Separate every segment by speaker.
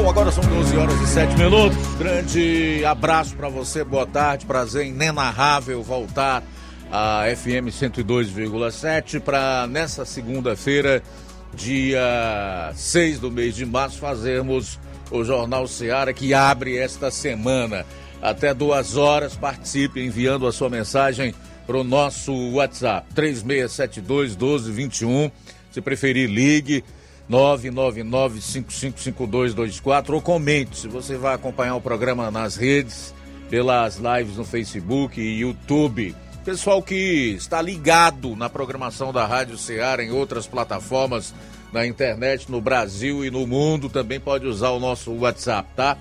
Speaker 1: Bom, agora são 12 horas e 7 minutos. Grande abraço para você, boa tarde, prazer inenarrável voltar a FM 102,7 para nessa segunda-feira, dia 6 do mês de março, fazermos o Jornal Seara que abre esta semana. Até duas horas, participe enviando a sua mensagem para o nosso WhatsApp 3672 1221. Se preferir, ligue 999-555224 ou comente se você vai acompanhar o programa nas redes, pelas lives no Facebook e YouTube. Pessoal que está ligado na programação da Rádio Ceará em outras plataformas na internet, no Brasil e no mundo, também pode usar o nosso WhatsApp, tá?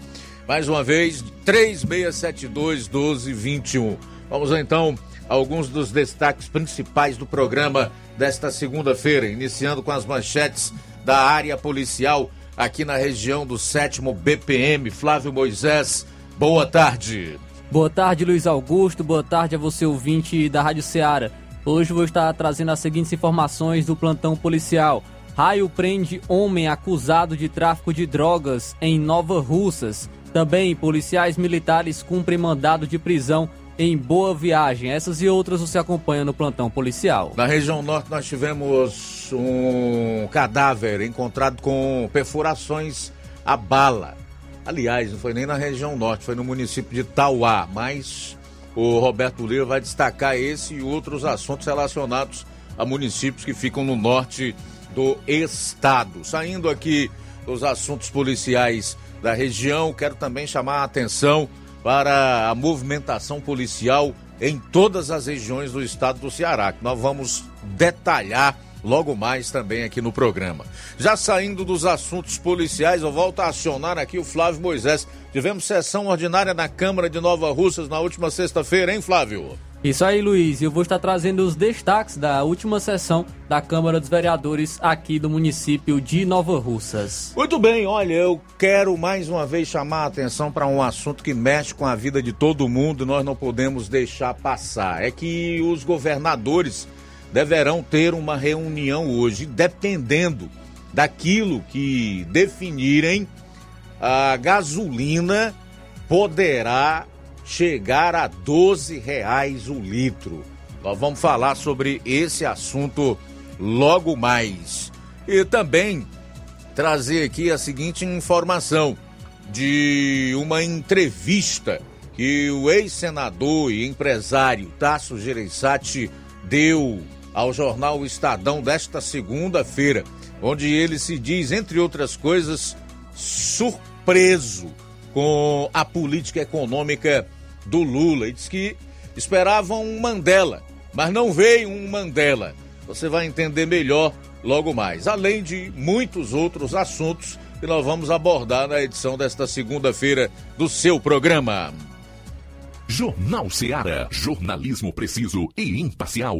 Speaker 1: Mais uma vez, 3672 1221. Vamos então a alguns dos destaques principais do programa desta segunda-feira, iniciando com as manchetes da área policial aqui na região do 7 BPM. Flávio Moisés, boa tarde.
Speaker 2: Boa tarde, Luiz Augusto. Boa tarde a você, ouvinte da Rádio Ceará. Hoje vou estar trazendo as seguintes informações do plantão policial. Raio prende homem acusado de tráfico de drogas em Nova Russas. Também policiais militares cumprem mandado de prisão em Boa Viagem. Essas e outras você acompanha no plantão policial.
Speaker 1: Na região norte nós tivemos um cadáver encontrado com perfurações a bala. Aliás, não foi nem na região norte, foi no município de Tauá, mas o Roberto Lira vai destacar esse e outros assuntos relacionados a municípios que ficam no norte do estado. Saindo aqui dos assuntos policiais da região, quero também chamar a atenção para a movimentação policial em todas as regiões do estado do Ceará, nós vamos detalhar logo mais também aqui no programa. Já saindo dos assuntos policiais, eu volto a acionar aqui o Flávio Moisés. Tivemos sessão ordinária na Câmara de Nova Russas na última sexta-feira, hein, Flávio?
Speaker 2: Isso aí, Luiz. Eu vou estar trazendo os destaques da última sessão da Câmara dos Vereadores aqui do município de Nova Russas.
Speaker 1: Muito bem, olha, eu quero mais uma vez chamar a atenção para um assunto que mexe com a vida de todo mundo e nós não podemos deixar passar. É que os governadores deverão ter uma reunião hoje, dependendo daquilo que definirem, a gasolina poderá chegar a 12 reais o litro. Nós vamos falar sobre esse assunto logo mais. E também trazer aqui a seguinte informação de uma entrevista que o ex-senador e empresário Tasso Gereissati deu ao jornal Estadão desta segunda-feira, onde ele se diz, entre outras coisas, surpreso com a política econômica do Lula e diz que esperavam um Mandela, mas não veio um Mandela. Você vai entender melhor logo mais, além de muitos outros assuntos que nós vamos abordar na edição desta segunda-feira do seu programa.
Speaker 3: Jornal Ceará, jornalismo preciso e imparcial.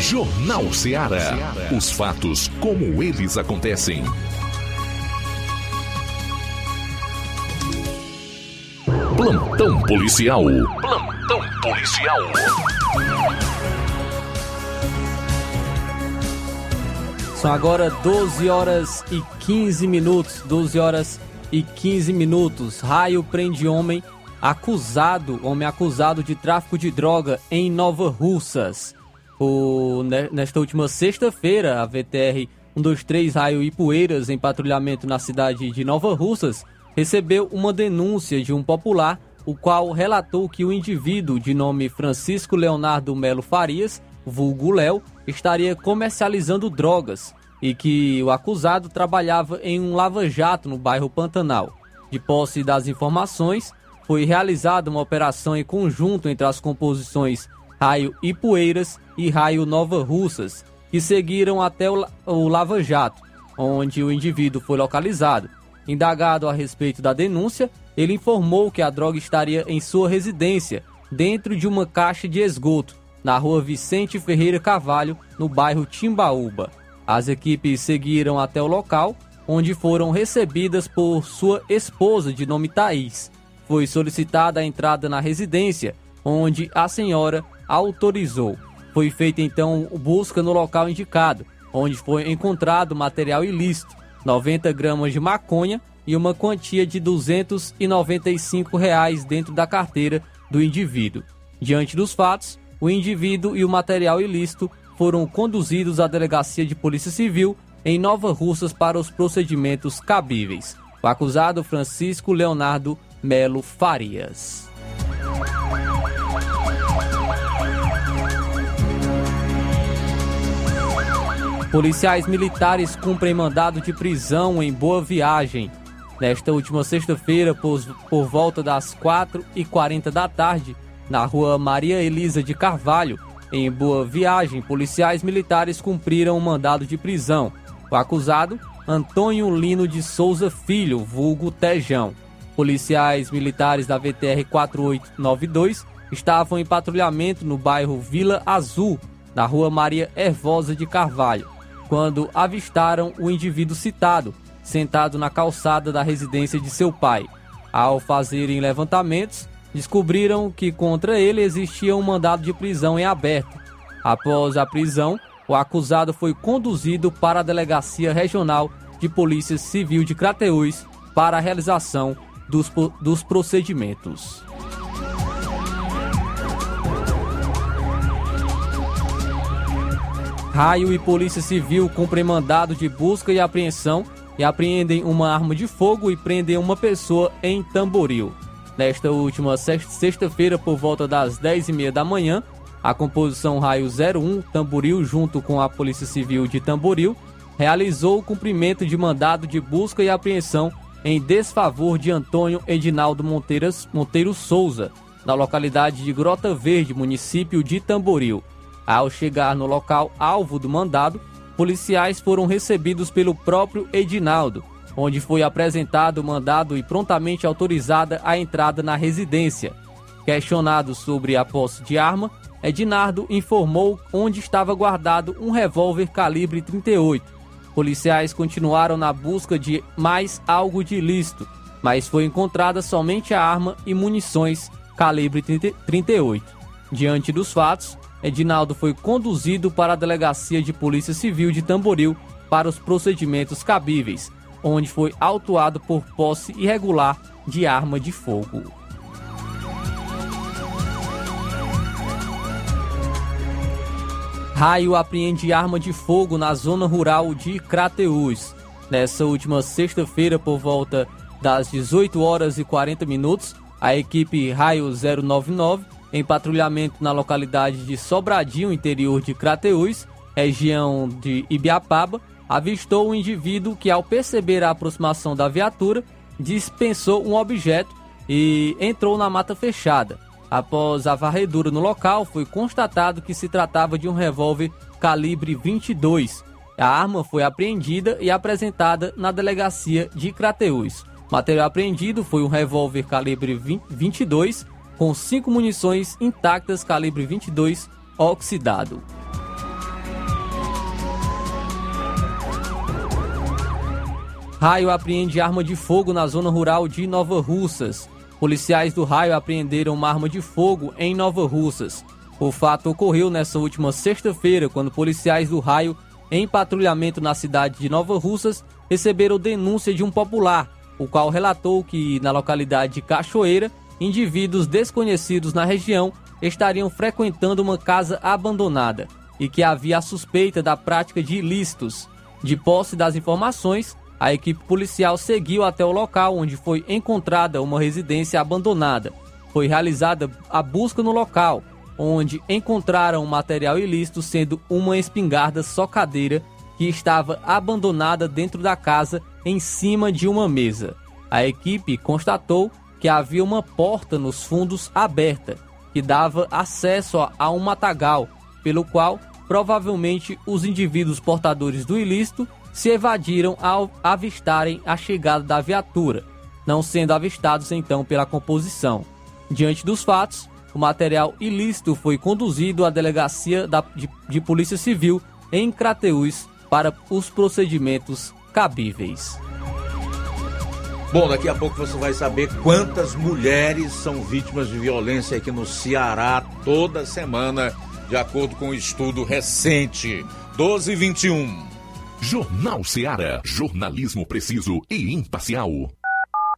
Speaker 4: Jornal Ceará. Os fatos como eles acontecem. Plantão policial. Plantão policial.
Speaker 2: São agora 12 horas e 15 minutos. 12 horas e 15 minutos. Raio prende homem acusado, homem acusado de tráfico de droga em Nova Russas. O, nesta última sexta-feira, a VTR 123 Raio Poeiras, em patrulhamento na cidade de Nova Russas, recebeu uma denúncia de um popular, o qual relatou que o indivíduo de nome Francisco Leonardo Melo Farias, vulgo Léo, estaria comercializando drogas e que o acusado trabalhava em um lava-jato no bairro Pantanal. De posse das informações, foi realizada uma operação em conjunto entre as composições Raio Ipueiras e Raio Nova Russas, que seguiram até o, Lava Jato, onde o indivíduo foi localizado. Indagado a respeito da denúncia, ele informou que a droga estaria em sua residência, dentro de uma caixa de esgoto, na rua Vicente Ferreira Cavalho, no bairro Timbaúba. As equipes seguiram até o local, onde foram recebidas por sua esposa de nome Thaís. Foi solicitada a entrada na residência, onde a senhora autorizou. Foi feita então busca no local indicado, onde foi encontrado material ilícito, 90 gramas de maconha e uma quantia de 295 reais dentro da carteira do indivíduo. Diante dos fatos, o indivíduo e o material ilícito foram conduzidos à delegacia de Polícia Civil em Nova Russas para os procedimentos cabíveis. O acusado Francisco Leonardo Melo Farias. Policiais militares cumprem mandado de prisão em Boa Viagem. Nesta última sexta-feira, por, por volta das 4h40 da tarde, na rua Maria Elisa de Carvalho, em Boa Viagem, policiais militares cumpriram um mandado de prisão. O acusado, Antônio Lino de Souza Filho, vulgo Tejão. Policiais militares da VTR 4892 estavam em patrulhamento no bairro Vila Azul, na rua Maria Hervosa de Carvalho, quando avistaram o indivíduo citado, sentado na calçada da residência de seu pai. Ao fazerem levantamentos, descobriram que contra ele existia um mandado de prisão em aberto. Após a prisão, o acusado foi conduzido para a Delegacia Regional de Polícia Civil de Crateús para a realização dos, dos procedimentos. Raio e Polícia Civil cumprem mandado de busca e apreensão e apreendem uma arma de fogo e prendem uma pessoa em Tamboril. Nesta última sexta-feira, por volta das 10h30 da manhã, a composição Raio 01 Tamboril, junto com a Polícia Civil de Tamboril, realizou o cumprimento de mandado de busca e apreensão em desfavor de Antônio Edinaldo Monteiro Souza, na localidade de Grota Verde, município de Tamboril. Ao chegar no local alvo do mandado, policiais foram recebidos pelo próprio Edinaldo, onde foi apresentado o mandado e prontamente autorizada a entrada na residência. Questionado sobre a posse de arma, Edinardo informou onde estava guardado um revólver calibre 38. Policiais continuaram na busca de mais algo de ilícito, mas foi encontrada somente a arma e munições calibre 38. Diante dos fatos, Edinaldo foi conduzido para a Delegacia de Polícia Civil de Tamboril para os procedimentos cabíveis, onde foi autuado por posse irregular de arma de fogo. Raio apreende arma de fogo na zona rural de Crateús. Nessa última sexta-feira, por volta das 18 horas e 40 minutos, a equipe Raio 099, em patrulhamento na localidade de Sobradinho, interior de Crateús, região de Ibiapaba, avistou um indivíduo que, ao perceber a aproximação da viatura, dispensou um objeto e entrou na mata fechada. Após a varredura no local, foi constatado que se tratava de um revólver calibre 22. A arma foi apreendida e apresentada na delegacia de Crateús. Material apreendido foi um revólver calibre 22 com cinco munições intactas calibre 22 oxidado. Raio apreende arma de fogo na zona rural de Nova Russas. Policiais do Raio apreenderam uma arma de fogo em Nova Russas. O fato ocorreu nesta última sexta-feira, quando policiais do Raio, em patrulhamento na cidade de Nova Russas, receberam denúncia de um popular, o qual relatou que na localidade de Cachoeira, indivíduos desconhecidos na região estariam frequentando uma casa abandonada e que havia a suspeita da prática de ilícitos. De posse das informações, a equipe policial seguiu até o local onde foi encontrada uma residência abandonada. Foi realizada a busca no local, onde encontraram material ilícito, sendo uma espingarda socadeira que estava abandonada dentro da casa em cima de uma mesa. A equipe constatou que havia uma porta nos fundos aberta, que dava acesso a um matagal, pelo qual provavelmente os indivíduos portadores do ilícito se evadiram ao avistarem a chegada da viatura, não sendo avistados então pela composição. Diante dos fatos, o material ilícito foi conduzido à delegacia da, de, de Polícia Civil em Crateús para os procedimentos cabíveis.
Speaker 1: Bom, daqui a pouco você vai saber quantas mulheres são vítimas de violência aqui no Ceará toda semana, de acordo com um estudo recente. 12 e 21.
Speaker 5: Jornal Ceará. Jornalismo preciso e imparcial.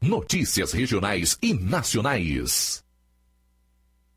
Speaker 5: Notícias regionais e nacionais.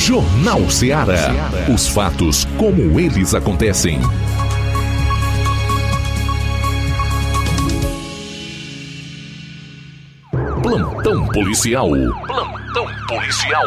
Speaker 5: Jornal Ceará. Os fatos como eles acontecem. Plantão policial. Plantão policial.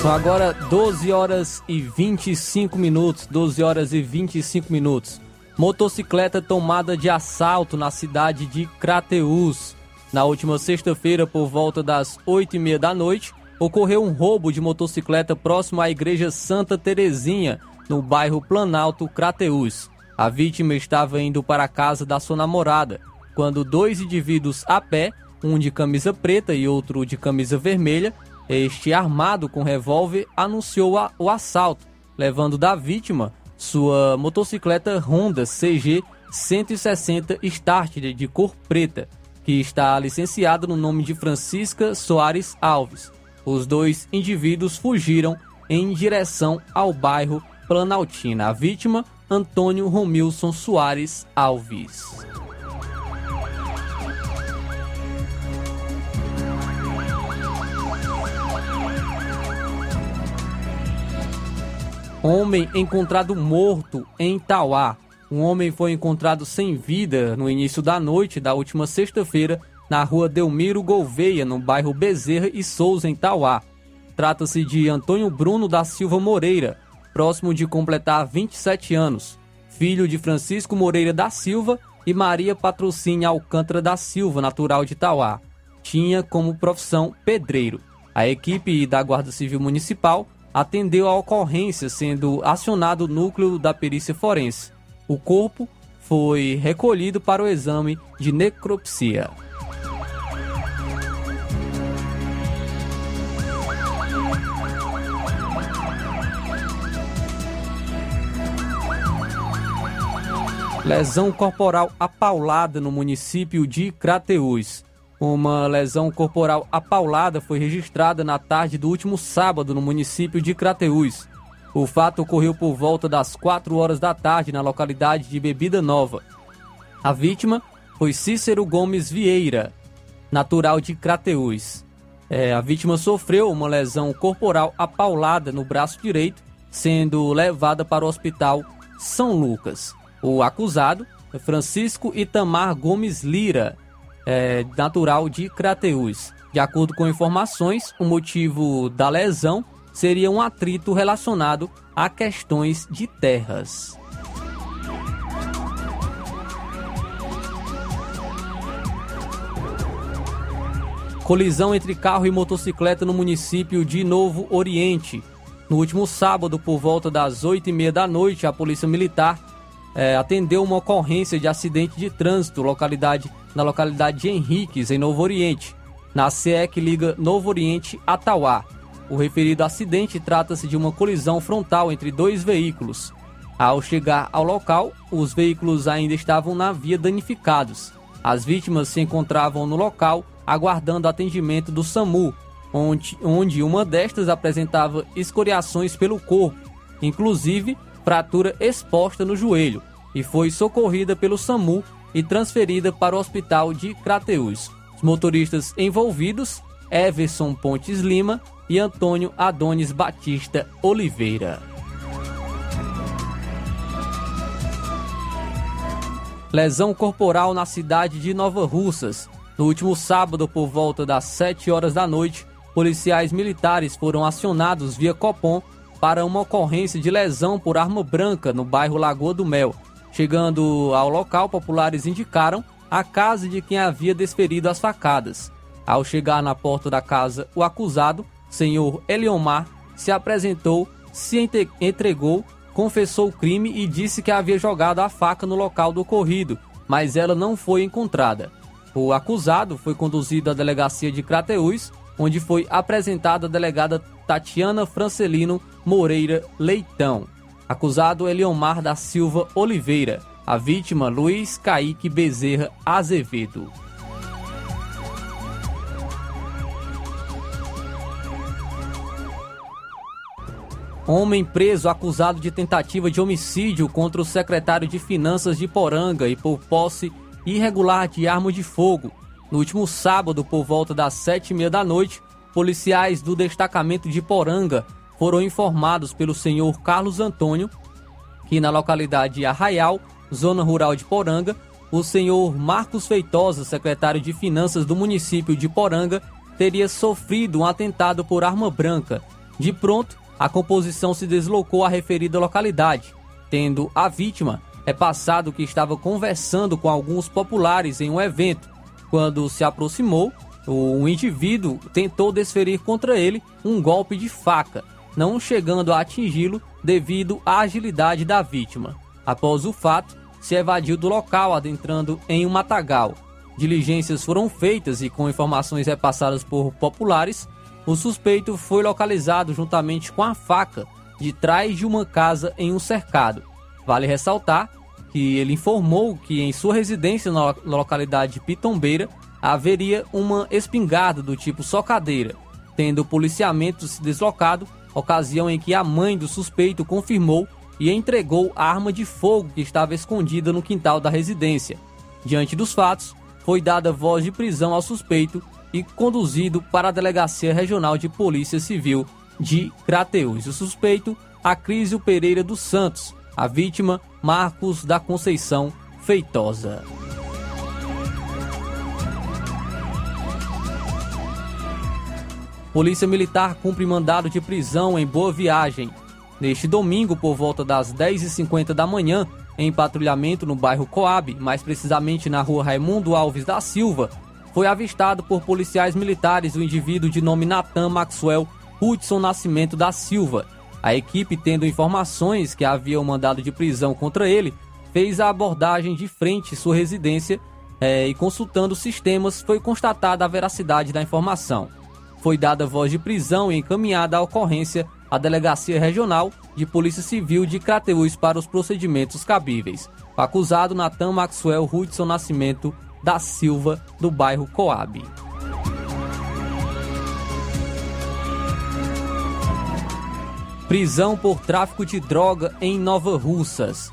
Speaker 2: São agora 12 horas e 25 minutos. 12 horas e 25 minutos. Motocicleta tomada de assalto na cidade de Crateús. Na última sexta-feira, por volta das 8 e meia da noite, ocorreu um roubo de motocicleta próximo à Igreja Santa Terezinha, no bairro Planalto, Crateús. A vítima estava indo para a casa da sua namorada, quando dois indivíduos a pé, um de camisa preta e outro de camisa vermelha, este armado com revólver, anunciou a, o assalto, levando da vítima sua motocicleta Honda CG 160 Starter de cor preta, que está licenciada no nome de Francisca Soares Alves. Os dois indivíduos fugiram em direção ao bairro Planaltina. A vítima, Antônio Romilson Soares Alves. Homem encontrado morto em Tauá. Um homem foi encontrado sem vida no início da noite da última sexta-feira na rua Delmiro Gouveia, no bairro Bezerra e Souza, em Tauá. Trata-se de Antônio Bruno da Silva Moreira, próximo de completar 27 anos, filho de Francisco Moreira da Silva e Maria Patrocínio Alcântara da Silva, natural de Tauá. Tinha como profissão pedreiro. A equipe da Guarda Civil Municipal atendeu a ocorrência, sendo acionado o núcleo da perícia forense. O corpo foi recolhido para o exame de necropsia. Lesão corporal apaulada no município de Crateús. Uma lesão corporal apaulada foi registrada na tarde do último sábado no município de Crateús. O fato ocorreu por volta das 4 horas da tarde na localidade de Bebida Nova. A vítima foi Cícero Gomes Vieira, natural de Crateús. É, a vítima sofreu uma lesão corporal apaulada no braço direito, sendo levada para o hospital São Lucas. O acusado é Francisco Itamar Gomes Lira, é, natural de Crateús. De acordo com informações, o motivo da lesão seria um atrito relacionado a questões de terras. Colisão entre carro e motocicleta no município de Novo Oriente. No último sábado, por volta das 8 e meia da noite, a Polícia Militar é, atendeu uma ocorrência de acidente de trânsito localidade, na localidade de Henriques, em Novo Oriente, na CE que liga Novo Oriente a Tauá. O referido acidente trata-se de uma colisão frontal entre dois veículos. Ao chegar ao local, os veículos ainda estavam na via danificados. As vítimas se encontravam no local aguardando atendimento do SAMU, onde, onde uma destas apresentava escoriações pelo corpo, inclusive fratura exposta no joelho e foi socorrida pelo SAMU e transferida para o hospital de Crateús. Os motoristas envolvidos, Everson Pontes Lima e Antônio Adonis Batista Oliveira. Lesão corporal na cidade de Nova Russas. No último sábado, por volta das 7 horas da noite, policiais militares foram acionados via Copom para uma ocorrência de lesão por arma branca no bairro Lagoa do Mel. Chegando ao local, populares indicaram a casa de quem havia desferido as facadas. Ao chegar na porta da casa, o acusado, senhor Eliomar, se apresentou, se entregou, confessou o crime e disse que havia jogado a faca no local do ocorrido, mas ela não foi encontrada. O acusado foi conduzido à delegacia de Crateús, onde foi apresentada a delegada Tatiana Francelino Moreira Leitão. Acusado Eliomar da Silva Oliveira. A vítima Luiz Caíque Bezerra Azevedo. Homem preso acusado de tentativa de homicídio contra o secretário de Finanças de Poranga e por posse irregular de arma de fogo. No último sábado, por volta das sete e meia da noite, policiais do destacamento de Poranga foram informados pelo senhor Carlos Antônio que na localidade de Arraial, zona rural de Poranga, o senhor Marcos Feitosa, secretário de Finanças do município de Poranga, teria sofrido um atentado por arma branca. De pronto, a composição se deslocou à referida localidade, tendo a vítima repassado que estava conversando com alguns populares em um evento. Quando se aproximou, o indivíduo tentou desferir contra ele um golpe de faca, não chegando a atingi-lo devido à agilidade da vítima. Após o fato, se evadiu do local adentrando em um matagal. Diligências foram feitas e, com informações repassadas por populares, o suspeito foi localizado juntamente com a faca de trás de uma casa em um cercado. Vale ressaltar que ele informou que em sua residência na localidade de Pitombeira haveria uma espingarda do tipo socadeira, tendo o policiamento se deslocado ocasião em que a mãe do suspeito confirmou e entregou a arma de fogo que estava escondida no quintal da residência. Diante dos fatos, foi dada voz de prisão ao suspeito e conduzido para a Delegacia Regional de Polícia Civil de Crateús. O suspeito, Acrísio Pereira dos Santos. A vítima, Marcos da Conceição Feitosa. Polícia Militar cumpre mandado de prisão em Boa Viagem. Neste domingo, por volta das 10h50 da manhã, em patrulhamento no bairro Coab, mais precisamente na rua Raimundo Alves da Silva, foi avistado por policiais militares o indivíduo de nome Natan Maxwell, Hudson Nascimento da Silva. A equipe, tendo informações que havia um mandado de prisão contra ele, fez a abordagem de frente sua residência é, e consultando sistemas foi constatada a veracidade da informação. Foi dada voz de prisão e encaminhada a ocorrência à Delegacia Regional de Polícia Civil de Crateús para os procedimentos cabíveis. O acusado Natan Maxwell Hudson Nascimento da Silva, do bairro Coab. Prisão por tráfico de droga em Nova Russas.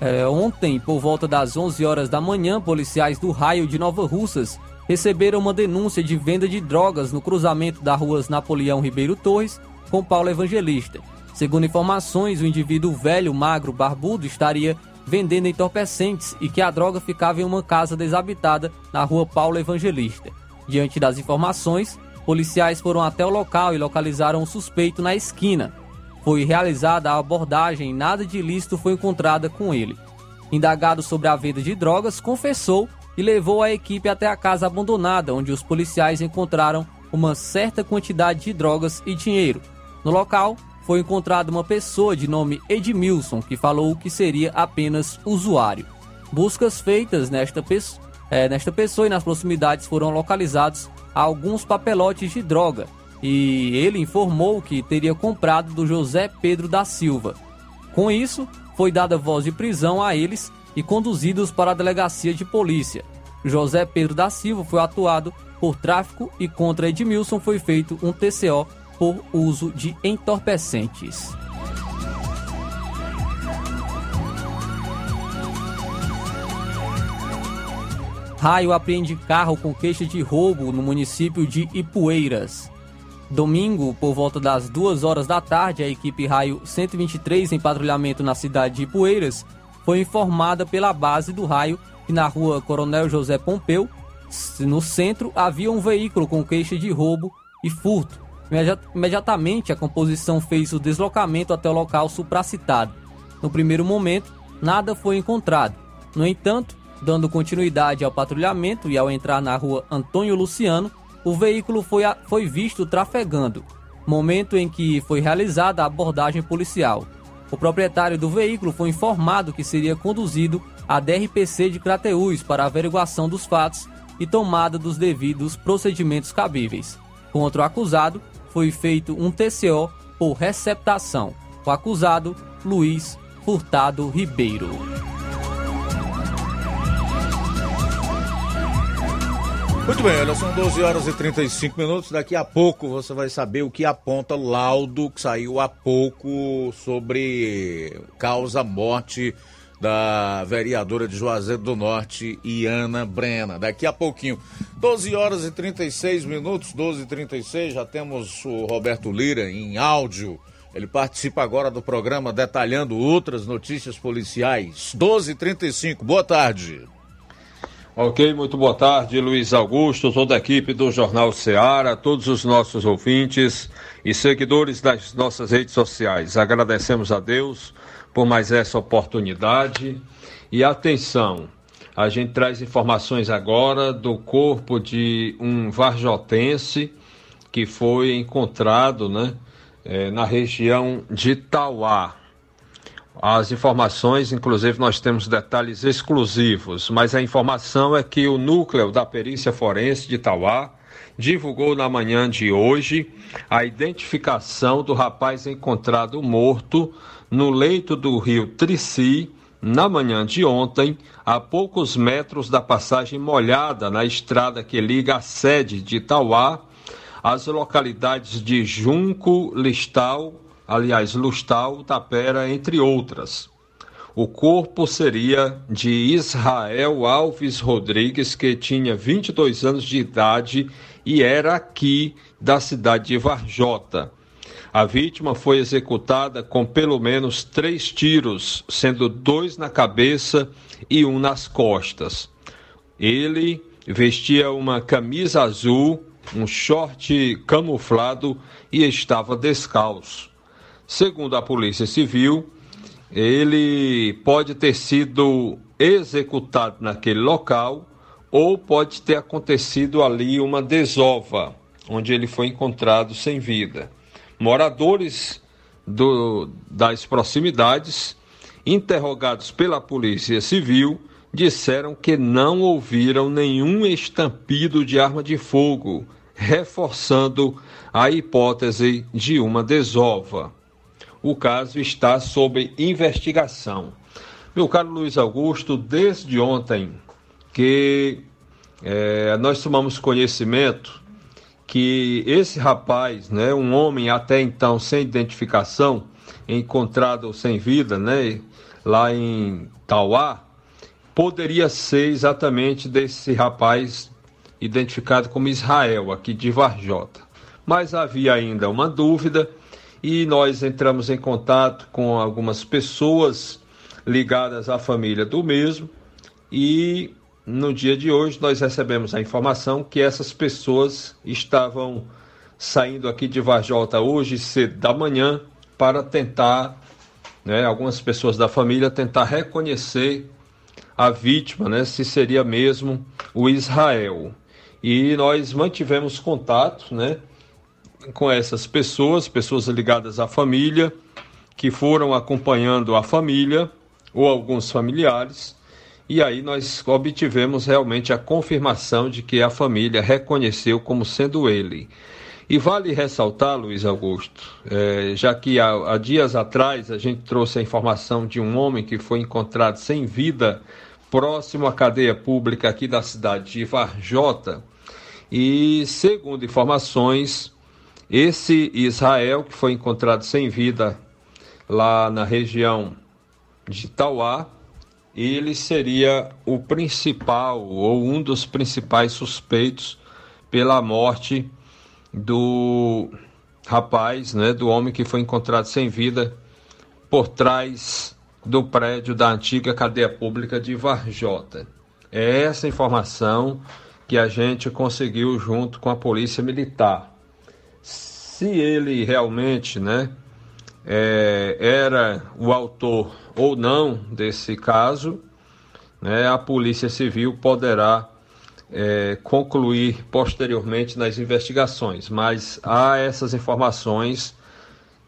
Speaker 2: É, ontem, por volta das 11 horas da manhã, policiais do raio de Nova Russas receberam uma denúncia de venda de drogas no cruzamento das ruas Napoleão Ribeiro Torres com Paulo Evangelista. Segundo informações, o indivíduo velho, magro, barbudo estaria vendendo entorpecentes e que a droga ficava em uma casa desabitada na rua Paulo Evangelista. Diante das informações, policiais foram até o local e localizaram o suspeito na esquina. Foi realizada a abordagem e nada de ilícito foi encontrada com ele. Indagado sobre a venda de drogas, confessou e levou a equipe até a casa abandonada, onde os policiais encontraram uma certa quantidade de drogas e dinheiro. No local, foi encontrada uma pessoa de nome Edmilson, que falou que seria apenas usuário. Buscas feitas nesta, é, nesta pessoa e nas proximidades foram localizados alguns papelotes de droga, e ele informou que teria comprado do José Pedro da Silva. Com isso, foi dada voz de prisão a eles e conduzidos para a delegacia de polícia. José Pedro da Silva foi atuado por tráfico e contra Edmilson foi feito um TCO por uso de entorpecentes. Raio apreende carro com queixa de roubo no município de Ipueiras. Domingo, por volta das 2 horas da tarde, a equipe Raio 123 em patrulhamento na cidade de Ipueiras foi informada pela base do raio que na rua Coronel José Pompeu, no centro, havia um veículo com queixa de roubo e furto. Imediatamente, a composição fez o deslocamento até o local supracitado. No primeiro momento, nada foi encontrado. No entanto, dando continuidade ao patrulhamento e ao entrar na rua Antônio Luciano, o veículo foi, a, foi visto trafegando, momento em que foi realizada a abordagem policial. O proprietário do veículo foi informado que seria conduzido à DRPC de Crateús para averiguação dos fatos e tomada dos devidos procedimentos cabíveis. Contra o acusado, foi feito um TCO por receptação. O acusado, Luiz Furtado Ribeiro.
Speaker 1: Muito bem, olha, são 12 horas e 35 minutos. Daqui a pouco você vai saber o que aponta laudo que saiu há pouco sobre causa morte da vereadora de Juazeiro do Norte, Iana Brena. Daqui a pouquinho, 12 horas e 36 minutos, 12 e 36, já temos o Roberto Lira em áudio. Ele participa agora do programa detalhando outras notícias policiais. 12 e 35, boa tarde.
Speaker 6: Ok, muito boa tarde, Luiz Augusto, toda a equipe do Jornal Ceará, todos os nossos ouvintes e seguidores das nossas redes sociais. Agradecemos a Deus por mais essa oportunidade. E atenção, a gente traz informações agora do corpo de um varjotense que foi encontrado né, eh, na região de Tauá. As informações, inclusive, nós temos detalhes exclusivos, mas a informação é que o núcleo da perícia forense de Tauá divulgou na manhã de hoje a identificação do rapaz encontrado morto no leito do rio Trici na manhã de ontem, a poucos metros da passagem molhada na estrada que liga a sede de Tauá às localidades de Junco, Listal aliás, Lustal, Tapera, entre outras. O corpo seria de Israel Alves Rodrigues, que tinha 22 anos de idade e era aqui da cidade de Varjota. A vítima foi executada com pelo menos três tiros, sendo dois na cabeça e um nas costas. Ele vestia uma camisa azul, um short camuflado e estava descalço. Segundo a Polícia Civil, ele pode ter sido executado naquele local ou pode ter acontecido ali uma desova, onde ele foi encontrado sem vida. Moradores do, das proximidades, interrogados pela Polícia Civil, disseram que não ouviram nenhum estampido de arma de fogo, reforçando a hipótese de uma desova. O caso está sob investigação. Meu caro Luiz Augusto, desde ontem que é, nós tomamos conhecimento que esse rapaz, né, um homem até então sem identificação, encontrado sem vida, né, lá em Tauá, poderia ser exatamente desse rapaz identificado como Israel, aqui de Varjota. Mas havia ainda uma dúvida e nós entramos em contato com algumas pessoas ligadas à família do mesmo e no dia de hoje nós recebemos a informação que essas pessoas estavam saindo aqui de Varjota hoje cedo da manhã para tentar, né, algumas pessoas da família tentar reconhecer a vítima, né, se seria mesmo o Israel. E nós mantivemos contato, né, com essas pessoas, pessoas ligadas à família, que foram acompanhando a família ou alguns familiares e aí nós obtivemos realmente a confirmação de que a família reconheceu como sendo ele. E vale ressaltar, Luiz Augusto, é, já que há, há, dias atrás a gente trouxe a informação de um homem que foi encontrado sem vida próximo à cadeia pública aqui da cidade de Varjota. E segundo informações, esse Israel que foi encontrado sem vida lá na região de Tauá, ele seria o principal ou um dos principais suspeitos pela morte do rapaz, né, do homem que foi encontrado sem vida por trás do prédio da antiga cadeia pública de Varjota. É essa informação que a gente conseguiu junto com a polícia militar. Se ele realmente, né, é, era o autor ou não desse caso, né, a Polícia Civil poderá é, concluir posteriormente nas investigações, mas há essas informações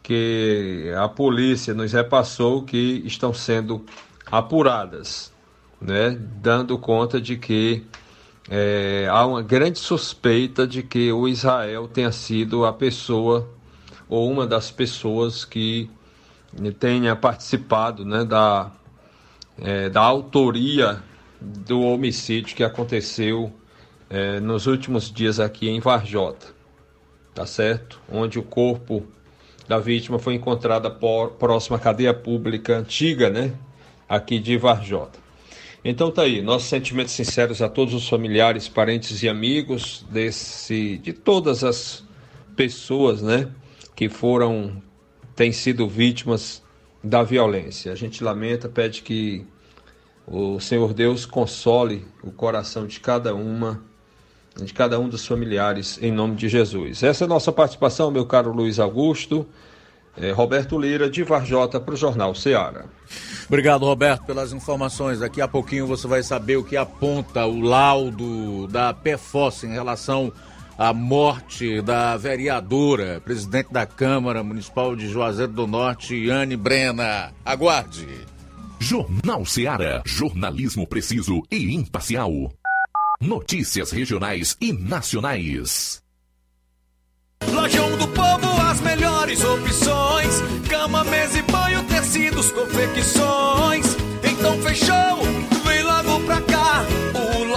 Speaker 6: que a polícia nos repassou que estão sendo apuradas, né, dando conta de que é, há uma grande suspeita de que o Israel tenha sido a pessoa ou uma das pessoas que tenha participado né, da, é, da autoria do homicídio que aconteceu é, nos últimos dias aqui em Varjota, tá certo? Onde o corpo da vítima foi encontrado por, próximo à cadeia pública antiga, né? Aqui de Varjota. Então tá aí, nossos sentimentos sinceros a todos os familiares, parentes e amigos desse, de todas as pessoas, né? que foram têm sido vítimas da violência. A gente lamenta, pede que o Senhor Deus console o coração de cada uma, de cada um dos familiares, em nome de Jesus. Essa é a nossa participação, meu caro Luiz Augusto. É, Roberto Lira, de Varjota, para o Jornal Seara.
Speaker 1: Obrigado, Roberto, pelas informações. Daqui a pouquinho você vai saber o que aponta o laudo da PFOS em relação a morte da vereadora, presidente da Câmara Municipal de Juazeiro do Norte, Yane Brena. Aguarde.
Speaker 5: Jornal Seara. Jornalismo preciso e imparcial. Notícias regionais e nacionais.
Speaker 7: Lojão do Povo, as melhores opções: cama, mesa e banho, tecidos, confecções. Então fechou,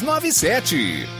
Speaker 5: 3297.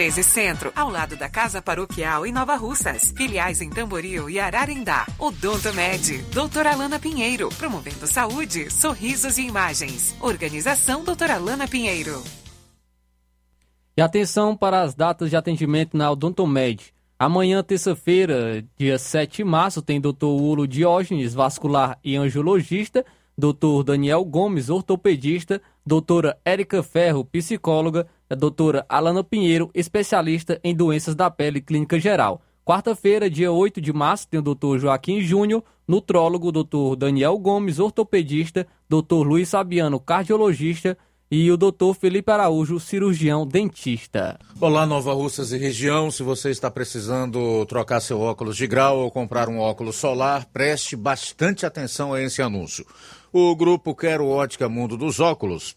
Speaker 8: 13 Centro, ao lado da Casa Paroquial em Nova Russas. Filiais em Tamboril e Ararindá. Odonto Med, doutora Alana Pinheiro, promovendo saúde, sorrisos e imagens. Organização doutora Alana Pinheiro.
Speaker 2: E atenção para as datas de atendimento na Odontomed. Amanhã, terça-feira, dia 7 de março, tem Dr. Ulo Diógenes, vascular e angiologista, Dr. Daniel Gomes, ortopedista, doutora Érica Ferro, psicóloga, a doutora Alana Pinheiro, especialista em doenças da pele clínica geral. Quarta-feira, dia 8 de março, tem o doutor Joaquim Júnior, nutrólogo, doutor Daniel Gomes, ortopedista, doutor Luiz Sabiano, cardiologista, e o doutor Felipe Araújo, cirurgião dentista.
Speaker 1: Olá, Nova Russas e região. Se você está precisando trocar seu óculos de grau ou comprar um óculos solar, preste bastante atenção a esse anúncio. O grupo Quero Ótica Mundo dos Óculos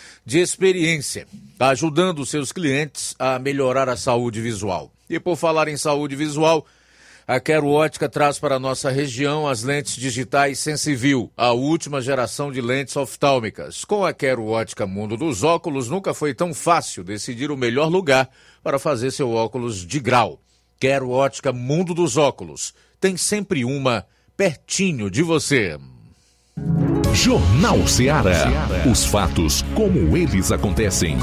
Speaker 1: de experiência, ajudando seus clientes a melhorar a saúde visual. E por falar em saúde visual, a Quero Ótica traz para a nossa região as lentes digitais Sensivil, a última geração de lentes oftálmicas. Com a Quero Ótica Mundo dos Óculos, nunca foi tão fácil decidir o melhor lugar para fazer seu óculos de grau. Quero Ótica Mundo dos Óculos. Tem sempre uma pertinho de você.
Speaker 4: Jornal Ceará. Os fatos como eles acontecem.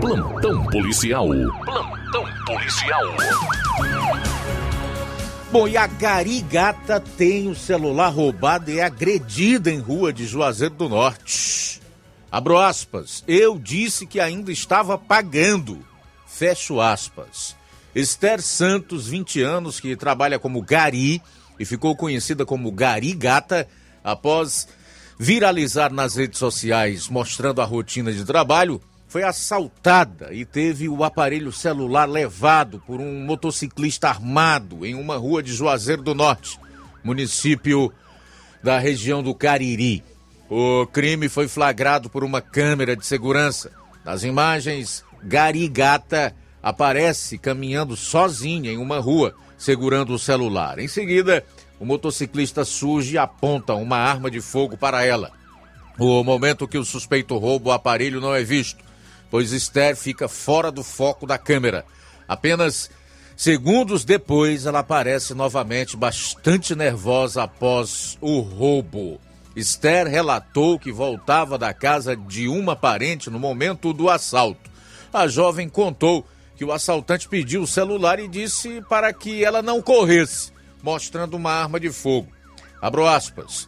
Speaker 4: Plantão policial. Plantão policial.
Speaker 1: Bom, e a garigata tem o celular roubado e é agredida em rua de Juazeiro do Norte. Abro aspas. Eu disse que ainda estava pagando. Fecho aspas. Esther Santos, 20 anos, que trabalha como Gari e ficou conhecida como Gari Gata após viralizar nas redes sociais mostrando a rotina de trabalho, foi assaltada e teve o aparelho celular levado por um motociclista armado em uma rua de Juazeiro do Norte, município da região do Cariri. O crime foi flagrado por uma câmera de segurança. Nas imagens, Gari Gata aparece caminhando sozinha em uma rua, segurando o celular. Em seguida, o motociclista surge e aponta uma arma de fogo para ela. O momento que o suspeito rouba o aparelho não é visto, pois Esther fica fora do foco da câmera. Apenas segundos depois, ela aparece novamente bastante nervosa após o roubo. Esther relatou que voltava da casa de uma parente no momento do assalto. A jovem contou que o assaltante pediu o celular e disse para que ela não corresse, mostrando uma arma de fogo. Abro aspas.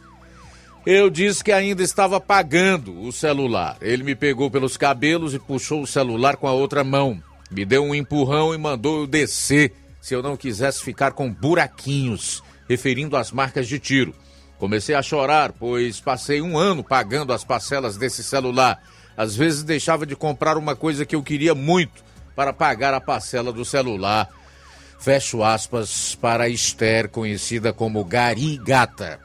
Speaker 1: Eu disse que ainda estava pagando o celular. Ele me pegou pelos cabelos e puxou o celular com a outra mão. Me deu um empurrão e mandou eu descer se eu não quisesse ficar com buraquinhos, referindo às marcas de tiro. Comecei a chorar, pois passei um ano pagando as parcelas desse celular. Às vezes deixava de comprar uma coisa que eu queria muito para pagar a parcela do celular. Fecho aspas para Esther, conhecida como Gari Gata.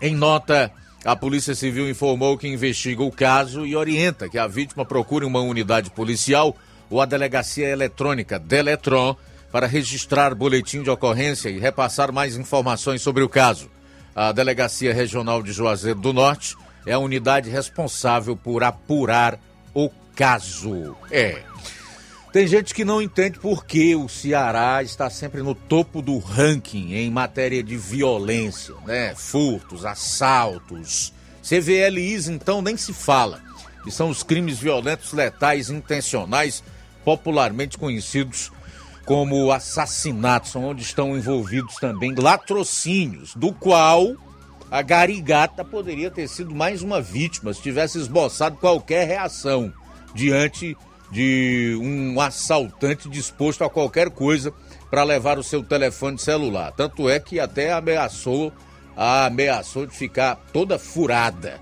Speaker 1: Em nota, a Polícia Civil informou que investiga o caso e orienta que a vítima procure uma unidade policial ou a delegacia eletrônica Deletron para registrar boletim de ocorrência e repassar mais informações sobre o caso. A Delegacia Regional de Juazeiro do Norte é a unidade responsável por apurar o caso. É. Tem gente que não entende por que o Ceará está sempre no topo do ranking em matéria de violência, né? Furtos, assaltos. CVLIs, então, nem se fala. E são os crimes violentos, letais, intencionais, popularmente conhecidos como assassinatos, onde estão envolvidos também latrocínios, do qual a garigata poderia ter sido mais uma vítima se tivesse esboçado qualquer reação diante de um assaltante disposto a qualquer coisa para levar o seu telefone celular. Tanto é que até ameaçou, ameaçou de ficar toda furada,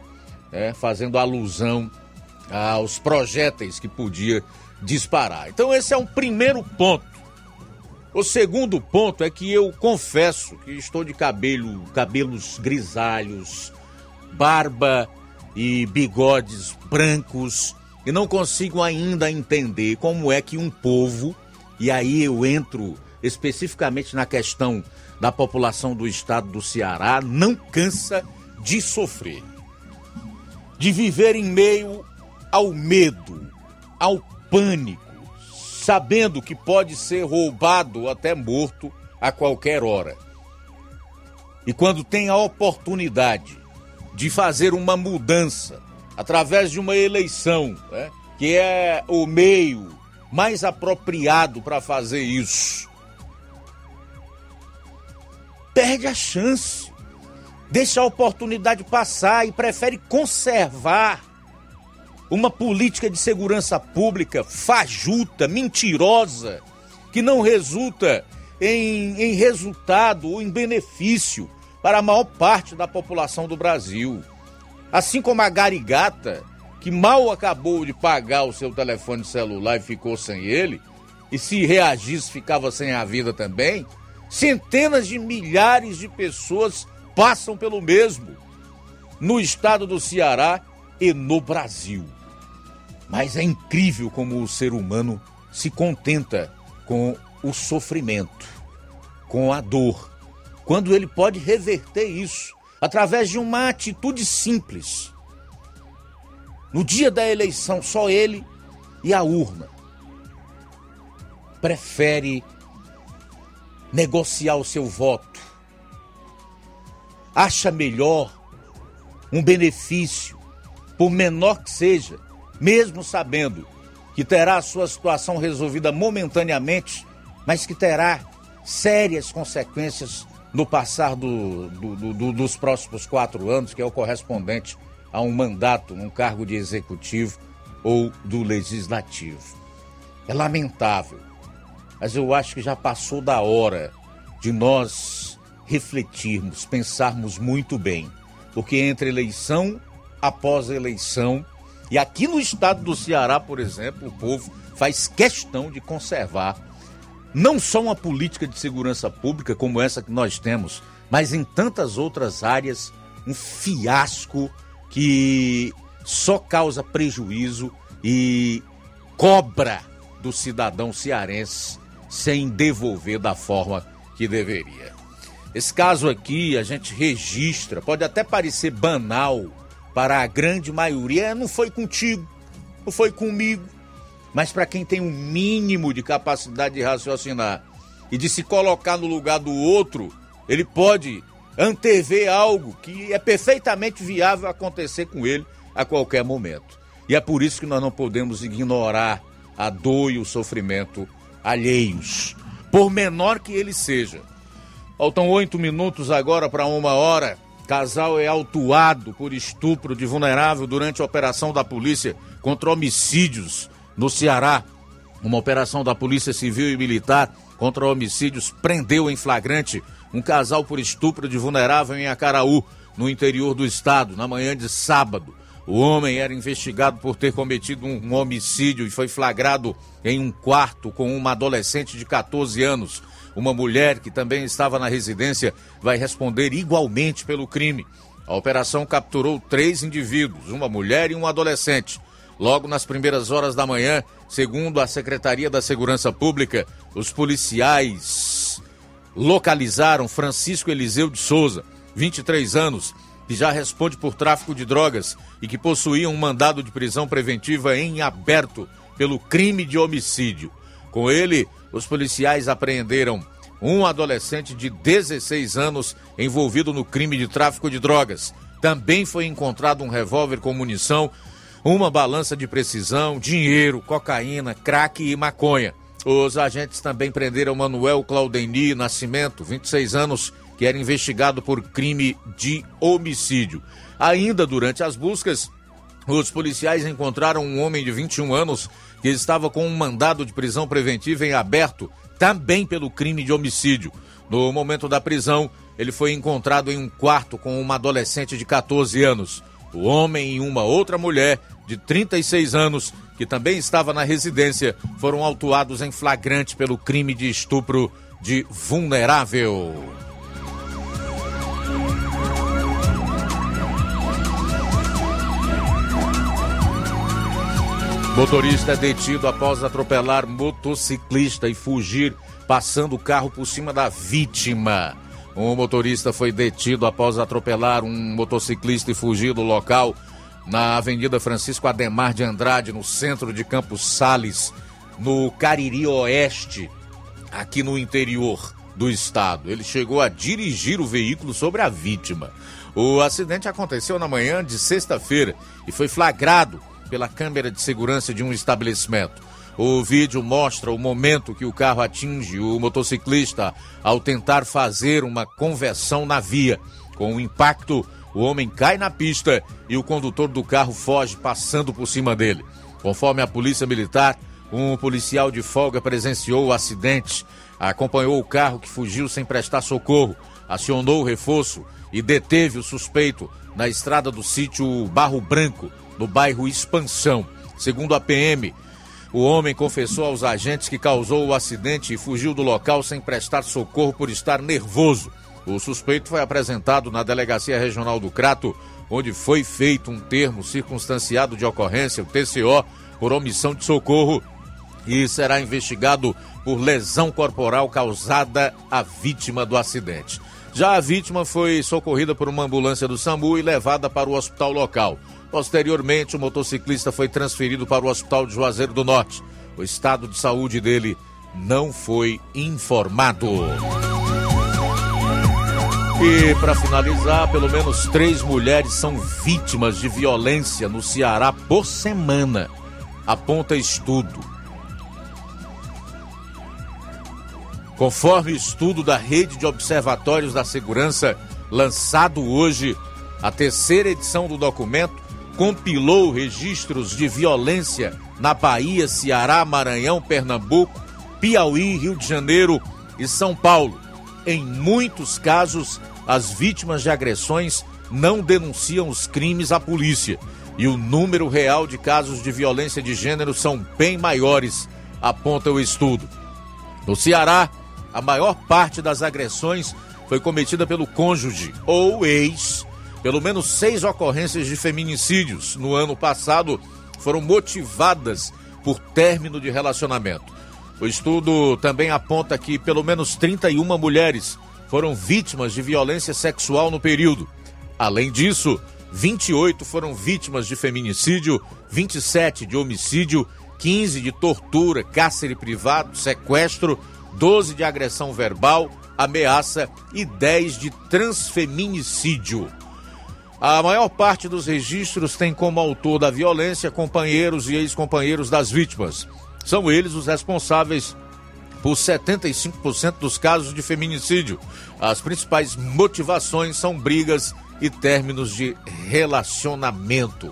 Speaker 1: né, fazendo alusão aos projéteis que podia disparar. Então esse é um primeiro ponto. O segundo ponto é que eu confesso que estou de cabelo, cabelos grisalhos, barba e bigodes brancos e não consigo ainda entender como é que um povo, e aí eu entro especificamente na questão da população do estado do Ceará, não cansa de sofrer, de viver em meio ao medo, ao pânico, sabendo que pode ser roubado ou até morto a qualquer hora. E quando tem a oportunidade de fazer uma mudança, através de uma eleição, né, que é o meio mais apropriado para fazer isso. Perde a chance, deixa a oportunidade passar e prefere conservar uma política de segurança pública fajuta, mentirosa, que não resulta em, em resultado ou em benefício para a maior parte da população do Brasil. Assim como a garigata, que mal acabou de pagar o seu telefone celular e ficou sem ele, e se reagisse ficava sem a vida também, centenas de milhares de pessoas passam pelo mesmo no estado do Ceará e no Brasil. Mas é incrível como o ser humano se contenta com o sofrimento, com a dor, quando ele pode reverter isso através de uma atitude simples. No dia da eleição, só ele e a urna prefere negociar o seu voto. Acha melhor um benefício, por menor que seja, mesmo sabendo que terá a sua situação resolvida momentaneamente, mas que terá sérias consequências no passar do, do, do, dos próximos quatro anos, que é o correspondente a um mandato num cargo de executivo ou do legislativo. É lamentável, mas eu acho que já passou da hora de nós refletirmos, pensarmos muito bem, porque entre eleição após eleição, e aqui no estado do Ceará, por exemplo, o povo faz questão de conservar não só uma política de segurança pública como essa que nós temos, mas em tantas outras áreas, um fiasco que só causa prejuízo e cobra do cidadão cearense sem devolver da forma que deveria. Esse caso aqui a gente registra, pode até parecer banal, para a grande maioria é, não foi contigo, não foi comigo, mas para quem tem um mínimo de capacidade de raciocinar e de se colocar no lugar do outro, ele pode antever algo que é perfeitamente viável acontecer com ele a qualquer momento. E é por isso que nós não podemos ignorar a dor e o sofrimento alheios, por menor que ele seja. Faltam oito minutos agora para uma hora. Casal é autuado por estupro de vulnerável durante a operação da polícia contra homicídios no Ceará. Uma operação da Polícia Civil e Militar contra homicídios prendeu em flagrante um casal por estupro de vulnerável em Acaraú, no interior do estado, na manhã de sábado. O homem era investigado por ter cometido um homicídio e foi flagrado em um quarto com uma adolescente de 14 anos. Uma mulher que também estava na residência vai responder igualmente pelo crime. A operação capturou três indivíduos, uma mulher e um adolescente. Logo nas primeiras horas da manhã, segundo a Secretaria da Segurança Pública, os policiais localizaram Francisco Eliseu de Souza, 23 anos, que já responde por tráfico de drogas e que possuía um mandado de prisão preventiva em aberto pelo crime de homicídio. Com ele, os policiais apreenderam um adolescente de 16 anos envolvido no crime de tráfico de drogas. Também foi encontrado um revólver com munição, uma balança de precisão, dinheiro, cocaína, crack e maconha. Os agentes também prenderam Manuel Claudeni Nascimento, 26 anos, que era investigado por crime de homicídio. Ainda durante as buscas, os policiais encontraram um homem de 21 anos que estava com um mandado de prisão preventiva em aberto, também pelo crime de homicídio. No momento da prisão, ele foi encontrado em um quarto com uma adolescente de 14 anos. O homem e uma outra mulher de 36 anos, que também estava na residência, foram autuados em flagrante pelo crime de estupro de vulnerável. Motorista é detido após atropelar motociclista e fugir passando o carro por cima da vítima. Um motorista foi detido após atropelar um motociclista e fugir do local na Avenida Francisco Ademar de Andrade, no centro de Campos Sales, no Cariri Oeste, aqui no interior do estado. Ele chegou a dirigir o veículo sobre a vítima. O acidente aconteceu na manhã de sexta-feira e foi flagrado pela câmera de segurança de um estabelecimento. O vídeo mostra o momento que o carro atinge o motociclista ao tentar fazer uma conversão na via. Com o impacto, o homem cai na pista e o condutor do carro foge, passando por cima dele. Conforme a polícia militar, um policial de folga presenciou o acidente, acompanhou o carro que fugiu sem prestar socorro, acionou o reforço e deteve o suspeito na estrada do sítio Barro Branco, no bairro Expansão. Segundo a PM, o homem confessou aos agentes que causou o acidente e fugiu do local sem prestar socorro por estar nervoso. O suspeito foi apresentado na Delegacia Regional do Crato, onde foi feito um termo circunstanciado de ocorrência, o TCO, por omissão de socorro e será investigado por lesão corporal causada à vítima do acidente. Já a vítima foi socorrida por uma ambulância do SAMU e levada para o hospital local. Posteriormente, o motociclista foi transferido para o Hospital de Juazeiro do Norte. O estado de saúde dele não foi informado. E para finalizar, pelo menos três mulheres são vítimas de violência no Ceará por semana, aponta estudo. Conforme estudo da Rede de Observatórios da Segurança, lançado hoje, a terceira edição do documento compilou registros de violência na Bahia, Ceará, Maranhão, Pernambuco, Piauí, Rio de Janeiro e São Paulo. Em muitos casos, as vítimas de agressões não denunciam os crimes à polícia e o número real de casos de violência de gênero são bem maiores, aponta o estudo. No Ceará, a maior parte das agressões foi cometida pelo cônjuge ou ex. Pelo menos seis ocorrências de feminicídios no ano passado foram motivadas por término de relacionamento. O estudo também aponta que pelo menos 31 mulheres foram vítimas de violência sexual no período. Além disso, 28 foram vítimas de feminicídio, 27 de homicídio, 15 de tortura, cárcere privado, sequestro, 12 de agressão verbal, ameaça e 10 de transfeminicídio. A maior parte dos registros tem como autor da violência companheiros e ex-companheiros das vítimas. São eles os responsáveis por 75% dos casos de feminicídio. As principais motivações são brigas e términos de relacionamento.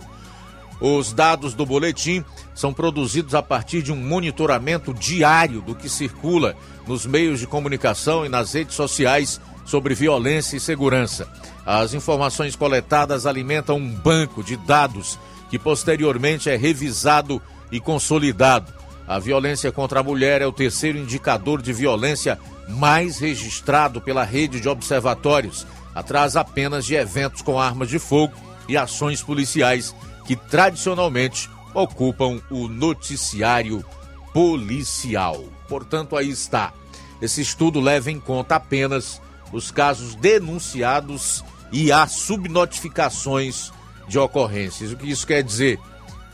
Speaker 1: Os dados do boletim são produzidos a partir de um monitoramento diário do que circula nos meios de comunicação e nas redes sociais sobre violência e segurança. As informações coletadas alimentam um banco de dados que posteriormente é revisado e consolidado. A violência contra a mulher é o terceiro indicador de violência mais registrado pela rede de observatórios, atrás apenas de eventos com armas de fogo e ações policiais que tradicionalmente ocupam o noticiário policial. Portanto, aí está. Esse estudo leva em conta apenas os casos denunciados e há subnotificações de ocorrências. O que isso quer dizer?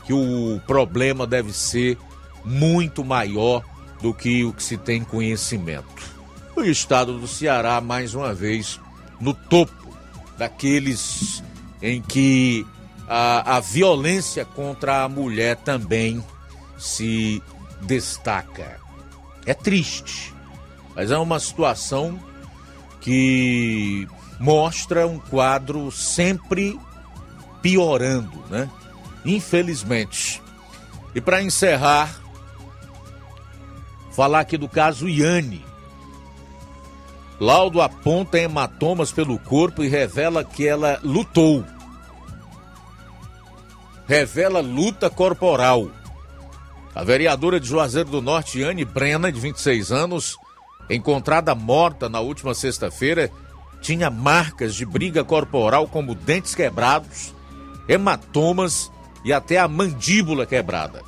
Speaker 1: Que o problema deve ser muito maior do que o que se tem conhecimento. O estado do Ceará, mais uma vez, no topo daqueles em que a, a violência contra a mulher também se destaca. É triste, mas é uma situação que mostra um quadro sempre piorando, né? Infelizmente. E para encerrar, falar aqui do caso Iane. Laudo aponta hematomas pelo corpo e revela que ela lutou. Revela luta corporal. A vereadora de Juazeiro do Norte, Iane Brena, de 26 anos, encontrada morta na última sexta-feira, tinha marcas de briga corporal como dentes quebrados, hematomas e até a mandíbula quebrada.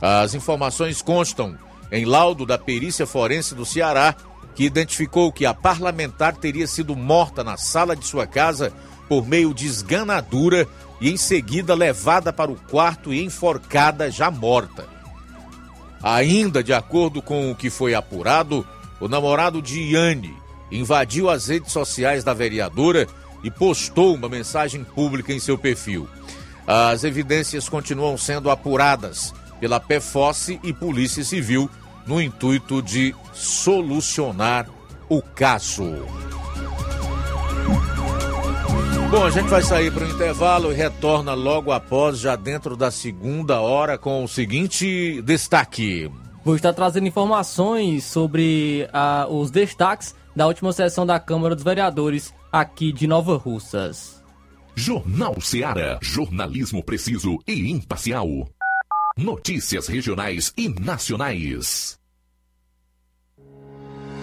Speaker 1: As informações constam em laudo da perícia forense do Ceará, que identificou que a parlamentar teria sido morta na sala de sua casa por meio de esganadura e em seguida levada para o quarto e enforcada já morta. Ainda de acordo com o que foi apurado, o namorado de Iane invadiu as redes sociais da vereadora e postou uma mensagem pública em seu perfil. As evidências continuam sendo apuradas pela PFOSSE e Polícia Civil no intuito de solucionar o caso. Bom, a gente vai sair para o intervalo e retorna logo após, já dentro da segunda hora, com o seguinte destaque.
Speaker 2: Vou estar trazendo informações sobre uh, os destaques da última sessão da Câmara dos Vereadores aqui de Nova Russas.
Speaker 3: Jornal Seara. Jornalismo preciso e imparcial. Notícias regionais e nacionais.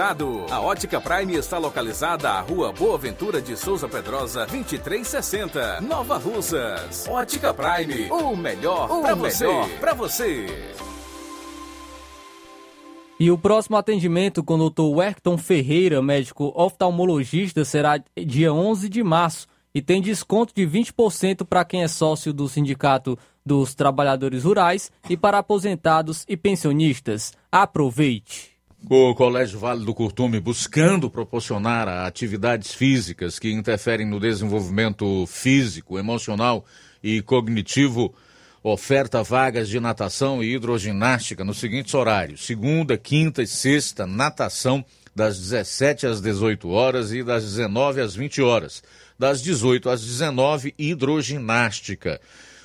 Speaker 9: A Ótica Prime está localizada à Rua Boa Ventura de Souza Pedrosa, 2360, Nova Russas. Ótica Prime, o melhor para você. Para você.
Speaker 2: E o próximo atendimento com o Dr. Werton Ferreira, médico oftalmologista, será dia 11 de março e tem desconto de 20% para quem é sócio do Sindicato dos Trabalhadores Rurais e para aposentados e pensionistas. Aproveite!
Speaker 1: O Colégio Vale do Curtume buscando proporcionar atividades físicas que interferem no desenvolvimento físico, emocional e cognitivo oferta vagas de natação e hidroginástica nos seguintes horários: segunda, quinta e sexta, natação das 17 às 18 horas e das 19 às 20 horas. Das 18 às 19, hidroginástica.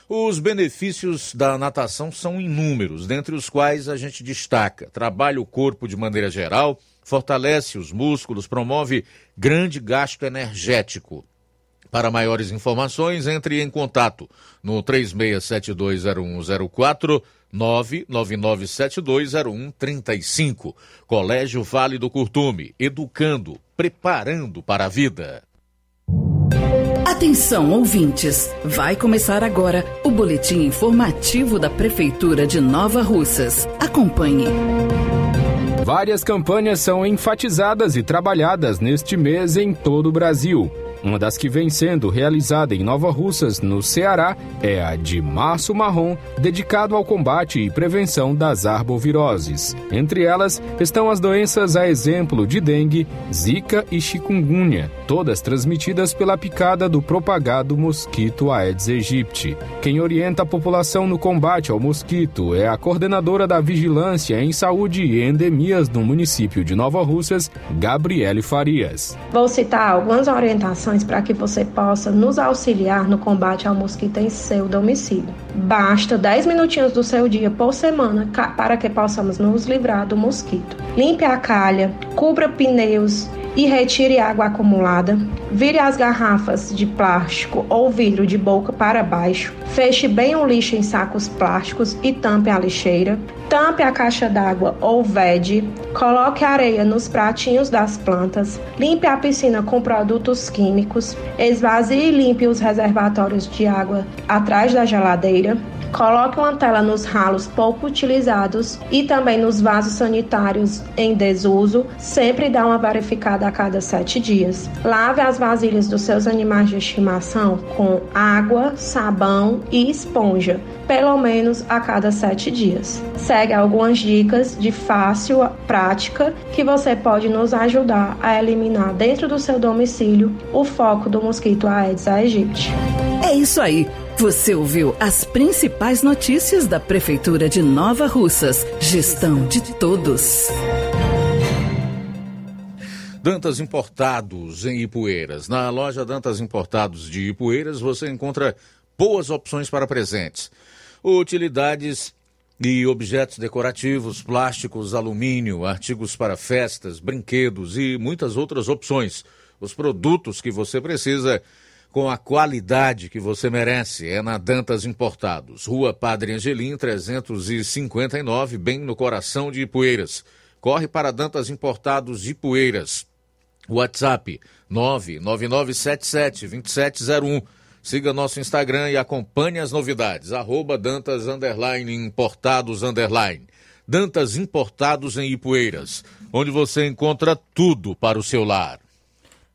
Speaker 1: Os benefícios da natação são inúmeros, dentre os quais a gente destaca: trabalha o corpo de maneira geral, fortalece os músculos, promove grande gasto energético. Para maiores informações, entre em contato no 36720104 999720135. Colégio Vale do Curtume, educando, preparando para a vida.
Speaker 10: Atenção, ouvintes! Vai começar agora o boletim informativo da Prefeitura de Nova Russas. Acompanhe.
Speaker 11: Várias campanhas são enfatizadas e trabalhadas neste mês em todo o Brasil. Uma das que vem sendo realizada em Nova Russas, no Ceará, é a de Março Marrom, dedicado ao combate e prevenção das arboviroses. Entre elas estão as doenças a exemplo de dengue, zika e chikungunya, todas transmitidas pela picada do propagado mosquito Aedes aegypti. Quem orienta a população no combate ao mosquito é a coordenadora da Vigilância em Saúde e Endemias do município de Nova Russas, Gabriele Farias.
Speaker 12: Vou citar algumas orientações para que você possa nos auxiliar no combate ao mosquito em seu domicílio. Basta 10 minutinhos do seu dia por semana para que possamos nos livrar do mosquito. Limpe a calha, cubra pneus e retire água acumulada. Vire as garrafas de plástico ou vidro de boca para baixo. Feche bem o lixo em sacos plásticos e tampe a lixeira. Tampe a caixa d'água ou vede. Coloque areia nos pratinhos das plantas. Limpe a piscina com produtos químicos. Esvazie e limpe os reservatórios de água atrás da geladeira. Coloque uma tela nos ralos pouco utilizados e também nos vasos sanitários em desuso. Sempre dá uma verificada a cada sete dias. Lave as vasilhas dos seus animais de estimação com água, sabão e esponja, pelo menos a cada sete dias. Segue algumas dicas de fácil prática que você pode nos ajudar a eliminar dentro do seu domicílio o foco do mosquito Aedes aegypti.
Speaker 10: É isso aí. Você ouviu as principais notícias da Prefeitura de Nova Russas. Gestão de todos.
Speaker 1: Dantas Importados em Ipueiras. Na loja Dantas Importados de Ipueiras você encontra boas opções para presentes, utilidades e objetos decorativos, plásticos, alumínio, artigos para festas, brinquedos e muitas outras opções. Os produtos que você precisa com a qualidade que você merece é na Dantas Importados, Rua Padre Angelim, 359, bem no coração de Ipueiras. Corre para Dantas Importados de Ipueiras. WhatsApp 999772701. Siga nosso Instagram e acompanhe as novidades. Arroba Dantas Underline Importados Underline. Dantas Importados em Ipueiras, onde você encontra tudo para o seu lar.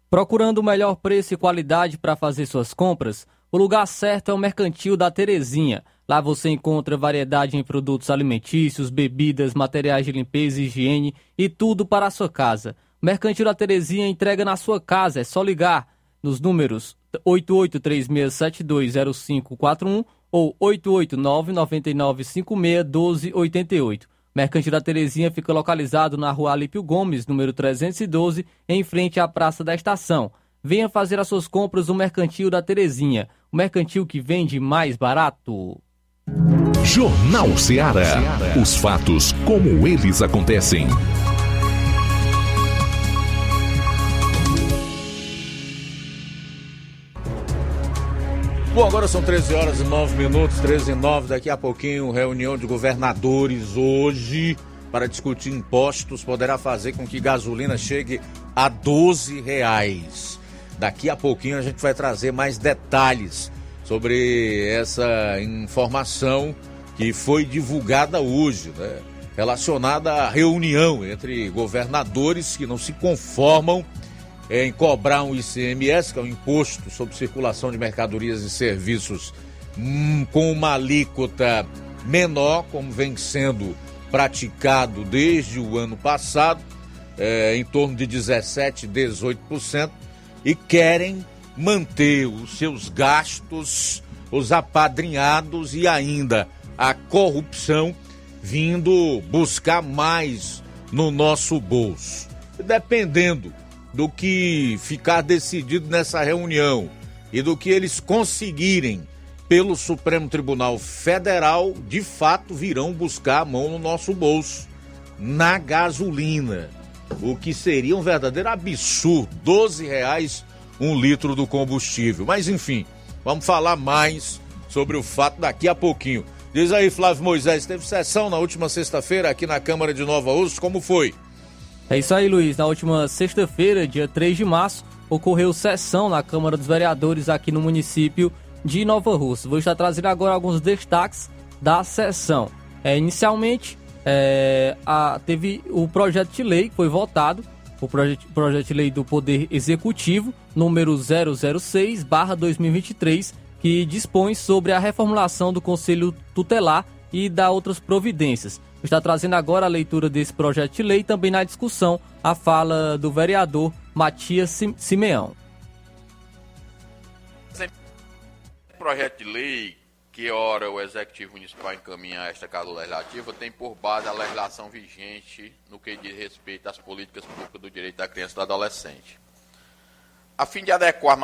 Speaker 2: Procurando o melhor preço e qualidade para fazer suas compras? O lugar certo é o Mercantil da Terezinha. Lá você encontra variedade em produtos alimentícios, bebidas, materiais de limpeza e higiene e tudo para a sua casa. Mercantil da Terezinha entrega na sua casa, é só ligar nos números 8836720541 ou 889-9956-1288. Mercantil da Terezinha fica localizado na rua Alípio Gomes, número 312, em frente à Praça da Estação. Venha fazer as suas compras no Mercantil da Terezinha, o mercantil que vende mais barato.
Speaker 3: Jornal Ceará. Os fatos como eles acontecem.
Speaker 1: Bom, agora são 13 horas e 9 minutos, 13 e 9. Daqui a pouquinho, reunião de governadores hoje para discutir impostos poderá fazer com que gasolina chegue a 12 reais. Daqui a pouquinho a gente vai trazer mais detalhes sobre essa informação que foi divulgada hoje, né? relacionada à reunião entre governadores que não se conformam em cobrar um ICMS, que é um Imposto sobre Circulação de Mercadorias e Serviços, hum, com uma alíquota menor, como vem sendo praticado desde o ano passado, é, em torno de 17%, 18%, e querem manter os seus gastos, os apadrinhados e ainda a corrupção vindo buscar mais no nosso bolso. Dependendo do que ficar decidido nessa reunião e do que eles conseguirem pelo Supremo Tribunal Federal, de fato virão buscar a mão no nosso bolso, na gasolina. O que seria um verdadeiro absurdo, 12 reais um litro do combustível. Mas enfim, vamos falar mais sobre o fato daqui a pouquinho. Diz aí, Flávio Moisés, teve sessão na última sexta-feira aqui na Câmara de Nova Urso, como foi?
Speaker 2: É isso aí, Luiz. Na última sexta-feira, dia 3 de março, ocorreu sessão na Câmara dos Vereadores aqui no município de Nova Rússia. Vou estar trazendo agora alguns destaques da sessão. É, inicialmente, é, a, teve o projeto de lei que foi votado, o projeto, projeto de lei do Poder Executivo, número 006-2023, que dispõe sobre a reformulação do Conselho Tutelar e da outras providências está trazendo agora a leitura desse projeto de lei também na discussão a fala do vereador Matias Simeão.
Speaker 13: Projeto de lei que ora o Executivo Municipal encaminha a esta Casa Legislativa tem por base a legislação vigente no que diz respeito às políticas públicas do direito da criança e do adolescente. A fim de adequar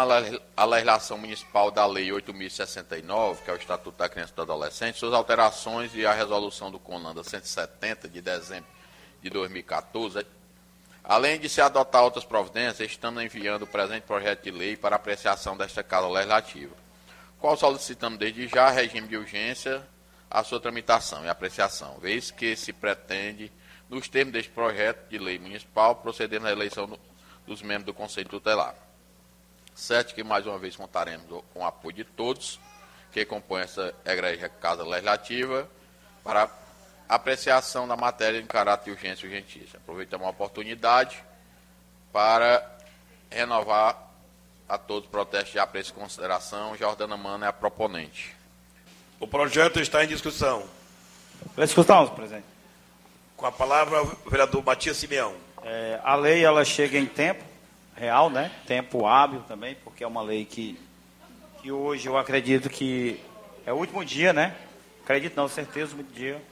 Speaker 13: a legislação municipal da Lei 8.069, que é o Estatuto da Criança e do Adolescente, suas alterações e a resolução do CONANDA 170, de dezembro de 2014, além de se adotar outras providências, estamos enviando o presente projeto de lei para apreciação desta Casa Legislativa, qual solicitamos desde já regime de urgência a sua tramitação e apreciação, vez que se pretende, nos termos deste projeto de lei municipal, proceder na eleição dos membros do Conselho Tutelar. Sete, que mais uma vez contaremos com o apoio de todos que compõem essa Igreja Casa Legislativa para apreciação da matéria em caráter de urgência e urgentícia. Aproveitamos a oportunidade para renovar a todos os protestos de apreço e consideração. Jordana Mano é a proponente.
Speaker 14: O projeto está em discussão.
Speaker 15: Pela discussão, presidente.
Speaker 14: Com a palavra, o vereador Matias Simeão.
Speaker 15: É, a lei ela chega em tempo real, né? Tempo hábil também, porque é uma lei que, que hoje eu acredito que é o último dia, né? Acredito não, certeza, o último dia,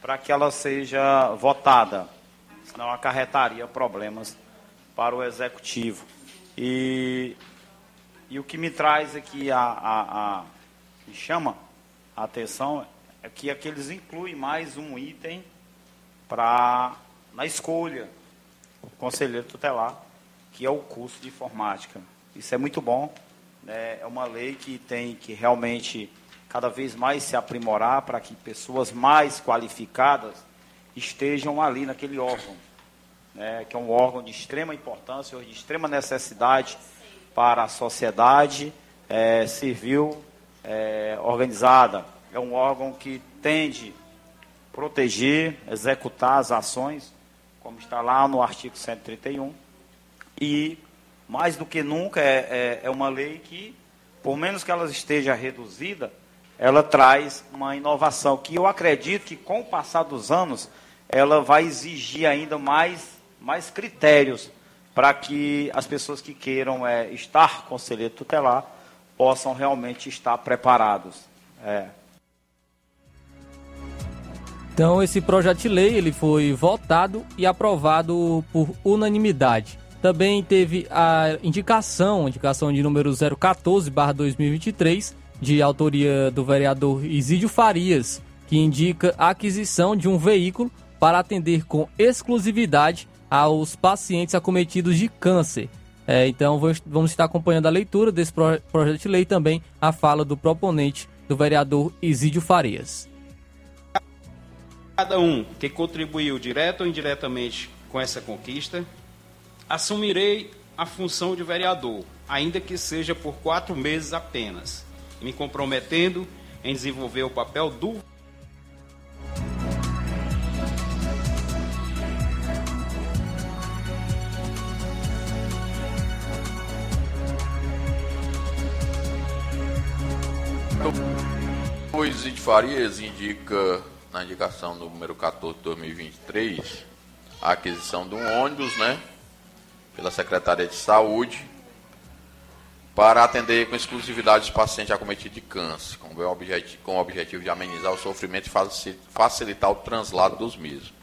Speaker 15: para que ela seja votada. Senão acarretaria problemas para o executivo. E, e o que me traz aqui a, a, a me chama a atenção é que aqui eles incluem mais um item para na escolha do conselheiro tutelar, que é o curso de informática. Isso é muito bom, né? é uma lei que tem que realmente cada vez mais se aprimorar para que pessoas mais qualificadas estejam ali naquele órgão, né? que é um órgão de extrema importância, de extrema necessidade para a sociedade é, civil é, organizada. É um órgão que tende proteger, executar as ações, como está lá no artigo 131. E, mais do que nunca, é, é, é uma lei que, por menos que ela esteja reduzida, ela traz uma inovação que eu acredito que, com o passar dos anos, ela vai exigir ainda mais, mais critérios para que as pessoas que queiram é, estar conselheiro tutelar possam realmente estar preparados. É.
Speaker 2: Então esse projeto de lei ele foi votado e aprovado por unanimidade. Também teve a indicação, indicação de número 014/2023, de autoria do vereador Isídio Farias, que indica a aquisição de um veículo para atender com exclusividade aos pacientes acometidos de câncer. É, então vamos estar acompanhando a leitura desse projeto de lei também a fala do proponente do vereador Isídio Farias.
Speaker 16: Cada um que contribuiu direto ou indiretamente com essa conquista, assumirei a função de vereador, ainda que seja por quatro meses apenas, me comprometendo em desenvolver o papel do
Speaker 13: O Isidro Farias indica, na indicação número 14 de 2023, a aquisição de um ônibus, né, pela Secretaria de Saúde, para atender com exclusividade os pacientes acometidos de câncer, com o objetivo, com o objetivo de amenizar o sofrimento e facilitar o translado dos mesmos.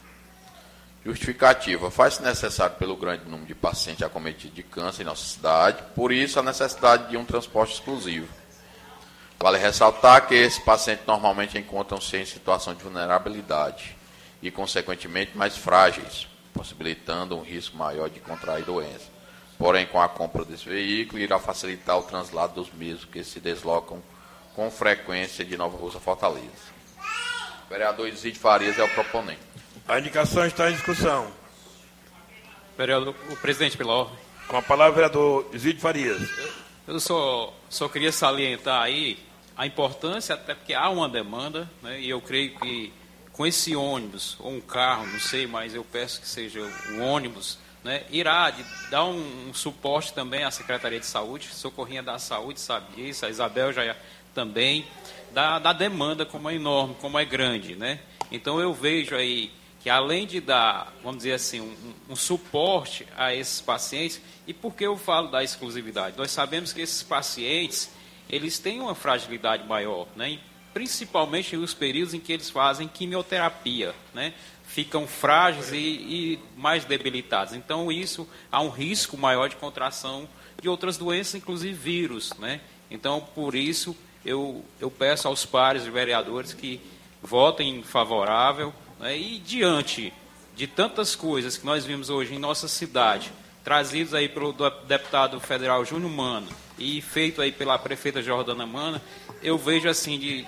Speaker 13: Justificativa. Faz-se necessário pelo grande número de pacientes acometidos de câncer em nossa cidade, por isso a necessidade de um transporte exclusivo Vale ressaltar que esses pacientes normalmente encontram-se em situação de vulnerabilidade e, consequentemente, mais frágeis, possibilitando um risco maior de contrair doença. Porém, com a compra desse veículo, irá facilitar o translado dos mesmos que se deslocam com frequência de Nova Rússia Fortaleza. O vereador Isidro Farias é o proponente.
Speaker 14: A indicação está em discussão.
Speaker 16: Vereador, o presidente pela ordem.
Speaker 14: Com a palavra, o vereador Isidro Farias.
Speaker 16: Eu só, só queria salientar aí a importância, até porque há uma demanda, né, e eu creio que com esse ônibus, ou um carro, não sei, mas eu peço que seja o ônibus, né, irá dar um, um, suporte também à Secretaria de Saúde, Socorrinha da Saúde sabe disso, a Isabel já também, da, da demanda como é enorme, como é grande. Né? Então eu vejo aí que além de dar, vamos dizer assim, um, um, suporte a esses pacientes, e por que eu falo da exclusividade? Nós sabemos que esses pacientes, eles têm uma fragilidade maior, né? Principalmente nos períodos em que eles fazem quimioterapia, né? ficam frágeis e, e, mais debilitados. Então, isso há um risco maior de contração de outras doenças, inclusive vírus. Né? Então, por isso, eu, eu peço aos pares de vereadores que votem favorável né? e diante de tantas coisas que nós vimos hoje em nossa cidade, trazidos aí pelo deputado federal Júnior Mano, e feito aí pela prefeita Jordana Mana, eu vejo assim de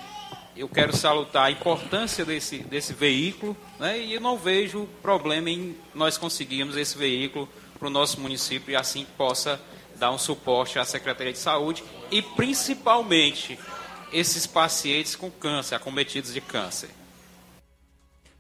Speaker 16: eu quero salutar a importância desse, desse veículo, né, e não vejo problema em nós conseguirmos esse veículo para o nosso município e assim possa dar um suporte à Secretaria de Saúde e principalmente esses pacientes com câncer, acometidos de câncer.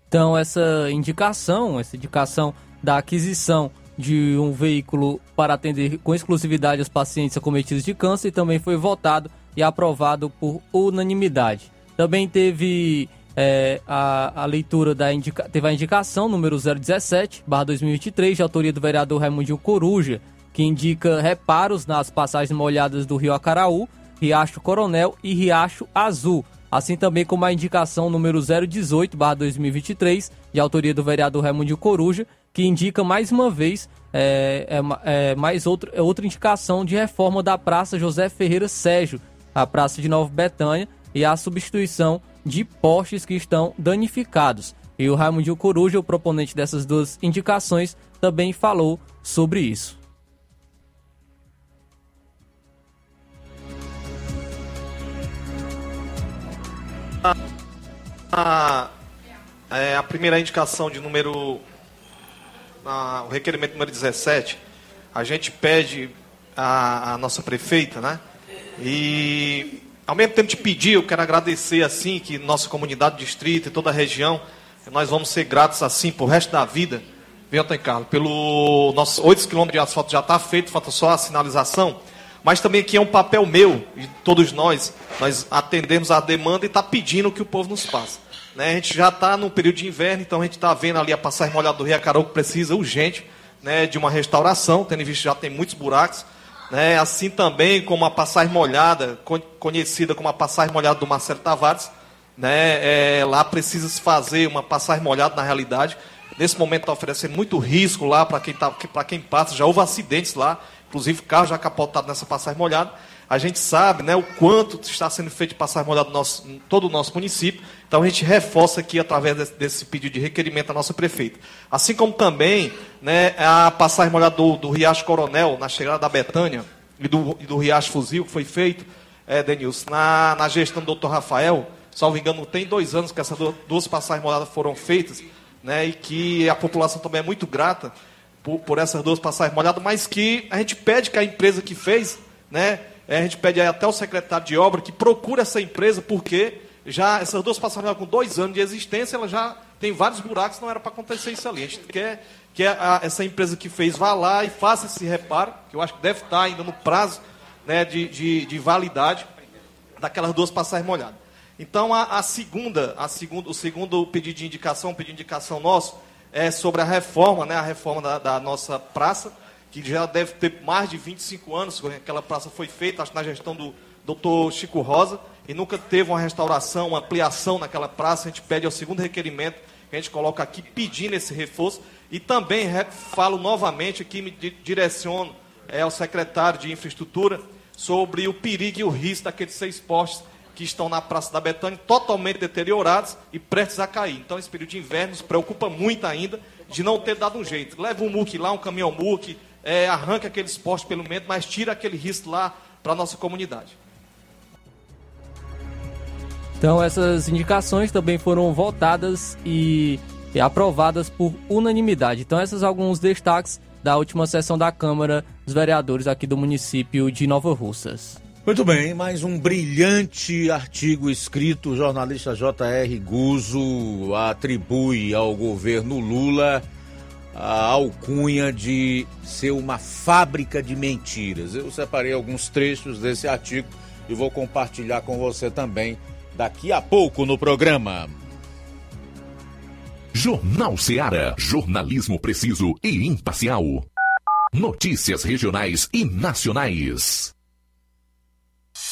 Speaker 2: Então essa indicação, essa indicação da aquisição de um veículo para atender com exclusividade os pacientes acometidos de câncer também foi votado e aprovado por unanimidade. Também teve é, a, a leitura da indica, teve a indicação número 017, barra 2023, de autoria do vereador Raimundinho Coruja, que indica reparos nas passagens molhadas do Rio Acaraú, Riacho Coronel e Riacho Azul, assim também como a indicação número 018, barra 2023, de autoria do vereador Raimundinho Coruja, que indica mais uma vez é, é, é mais outra, é outra indicação de reforma da Praça José Ferreira Sérgio, a Praça de Nova Betânia, e a substituição de postes que estão danificados. E o Raimundo Coruja, o proponente dessas duas indicações, também falou sobre isso.
Speaker 17: A, é, a primeira indicação de número. A, o requerimento número 17, a gente pede a, a nossa prefeita, né? E ao mesmo tempo de pedir, eu quero agradecer assim que nossa comunidade, distrito e toda a região, nós vamos ser gratos assim por resto da vida. Viu, Antônio Carlos? Pelo nossos 8 quilômetros de asfalto já está feito, falta só a sinalização. Mas também aqui é um papel meu, de todos nós, nós atendemos a demanda e está pedindo o que o povo nos passa. Né? A gente já está no período de inverno, então a gente está vendo ali a passagem molhada do Rio Acarou que precisa urgente né, de uma restauração, tendo visto que já tem muitos buracos. Né? Assim também como a passagem molhada, conhecida como a passagem molhada do Marcelo Tavares, né? É, lá precisa se fazer uma passagem molhada na realidade. Nesse momento está oferecendo muito risco lá para quem, tá, quem passa. Já houve acidentes lá, inclusive carro já capotado nessa passagem molhada. A gente sabe né, o quanto está sendo feito de passagem molhada em todo o nosso município. Então a gente reforça aqui através desse, desse pedido de requerimento à nossa prefeita. Assim como também né, a passagem molhada do, do Riacho Coronel, na chegada da Betânia, e do, e do Riacho Fuzil, que foi feito, é, Denilson, na, na gestão do doutor Rafael, salvo engano, tem dois anos que essas duas passagens molhadas foram feitas, né, e que a população também é muito grata por, por essas duas passagens molhadas, mas que a gente pede que a empresa que fez, né, é, a gente pede até o secretário de obra que procure essa empresa, porque já essas duas passagens com dois anos de existência, ela já tem vários buracos, não era para acontecer isso ali. A gente quer que a, essa empresa que fez vá lá e faça esse reparo, que eu acho que deve estar ainda no prazo né, de, de, de validade daquelas duas passagens molhadas. Então, a, a, segunda, a o segundo pedido de indicação, pedido de indicação nosso, é sobre a reforma, né, a reforma da, da nossa praça que já deve ter mais de 25 anos que aquela praça foi feita, acho na gestão do doutor Chico Rosa, e nunca teve uma restauração, uma ampliação naquela praça. A gente pede ao segundo requerimento que a gente coloca aqui pedindo esse reforço. E também falo novamente aqui, me direciono é, ao secretário de infraestrutura sobre o perigo e o risco daqueles seis postes que estão na Praça da Betânia totalmente deteriorados e prestes a cair. Então, esse período de inverno nos preocupa muito ainda de não ter dado um jeito. Leva um muque lá, um caminhão muque, é, arranca aqueles postes pelo meio, mas tira aquele risco lá para a nossa comunidade.
Speaker 2: Então essas indicações também foram votadas e, e aprovadas por unanimidade. Então esses são alguns destaques da última sessão da Câmara dos Vereadores aqui do município de Nova Russas.
Speaker 1: Muito bem, mais um brilhante artigo escrito, o jornalista J.R. Guzo atribui ao governo Lula a alcunha de ser uma fábrica de mentiras. Eu separei alguns trechos desse artigo e vou compartilhar com você também daqui a pouco no programa.
Speaker 3: Jornal Ceará, jornalismo preciso e imparcial. Notícias regionais e nacionais.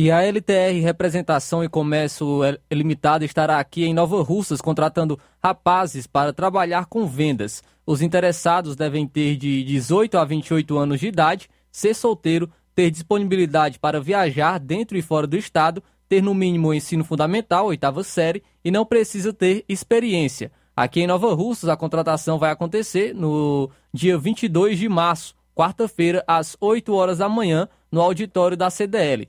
Speaker 2: E a LTR Representação e Comércio Limitada estará aqui em Nova Russas contratando rapazes para trabalhar com vendas. Os interessados devem ter de 18 a 28 anos de idade, ser solteiro, ter disponibilidade para viajar dentro e fora do estado, ter no mínimo ensino fundamental, oitava série, e não precisa ter experiência. Aqui em Nova Russas, a contratação vai acontecer no dia 22 de março, quarta-feira, às 8 horas da manhã, no auditório da CDL.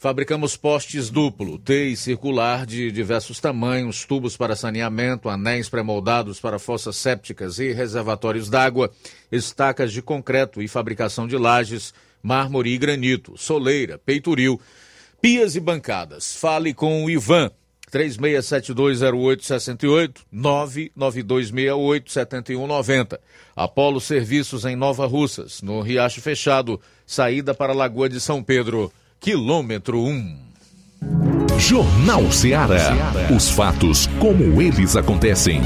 Speaker 1: Fabricamos postes duplo, T e circular de diversos tamanhos, tubos para saneamento, anéis pré-moldados para fossas sépticas e reservatórios d'água, estacas de concreto e fabricação de lajes, mármore e granito, soleira, peitoril, pias e bancadas. Fale com o Ivan, 36720868, 992687190. Apolo Serviços em Nova Russas, no Riacho Fechado, saída para a Lagoa de São Pedro quilômetro 1.
Speaker 3: Jornal Ceará. Os fatos como eles acontecem.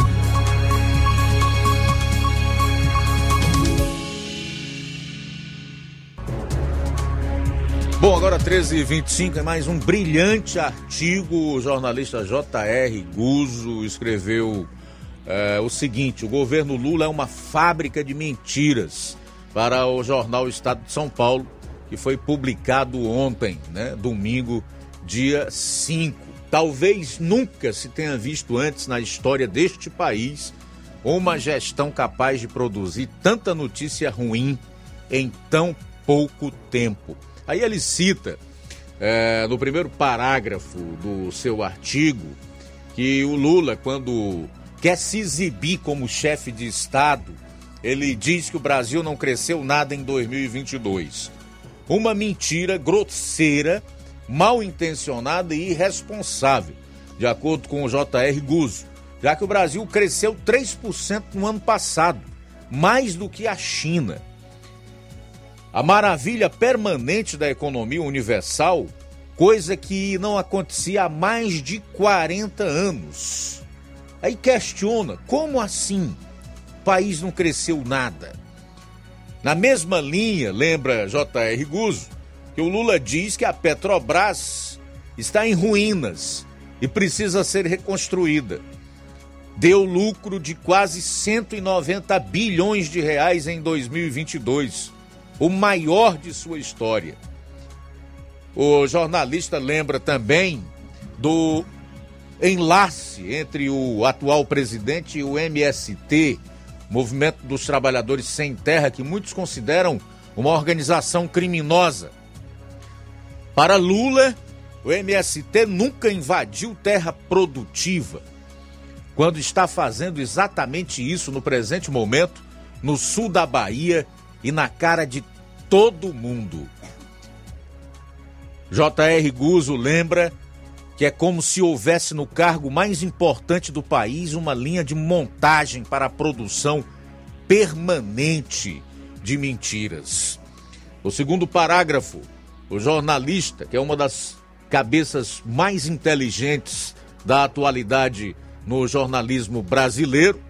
Speaker 1: Bom, agora 13h25 é mais um brilhante artigo. O jornalista J.R. Guzo escreveu é, o seguinte: o governo Lula é uma fábrica de mentiras para o jornal Estado de São Paulo que foi publicado ontem, né, domingo, dia 5. Talvez nunca se tenha visto antes na história deste país uma gestão capaz de produzir tanta notícia ruim em tão pouco tempo. Aí ele cita, é, no primeiro parágrafo do seu artigo, que o Lula, quando quer se exibir como chefe de Estado, ele diz que o Brasil não cresceu nada em 2022 uma mentira grosseira mal intencionada e irresponsável, de acordo com o JR Guzzo, já que o Brasil cresceu 3% no ano passado, mais do que a China. A maravilha permanente da economia universal, coisa que não acontecia há mais de 40 anos. Aí questiona, como assim? O país não cresceu nada. Na mesma linha, lembra J.R. Guzzo, que o Lula diz que a Petrobras está em ruínas e precisa ser reconstruída. Deu lucro de quase 190 bilhões de reais em 2022, o maior de sua história. O jornalista lembra também do enlace entre o atual presidente e o MST, Movimento dos Trabalhadores Sem Terra, que muitos consideram uma organização criminosa. Para Lula, o MST nunca invadiu terra produtiva, quando está fazendo exatamente isso no presente momento, no sul da Bahia e na cara de todo mundo. J.R. Guzzo lembra que é como se houvesse no cargo mais importante do país uma linha de montagem para a produção permanente de mentiras. O segundo parágrafo o jornalista, que é uma das cabeças mais inteligentes da atualidade no jornalismo brasileiro,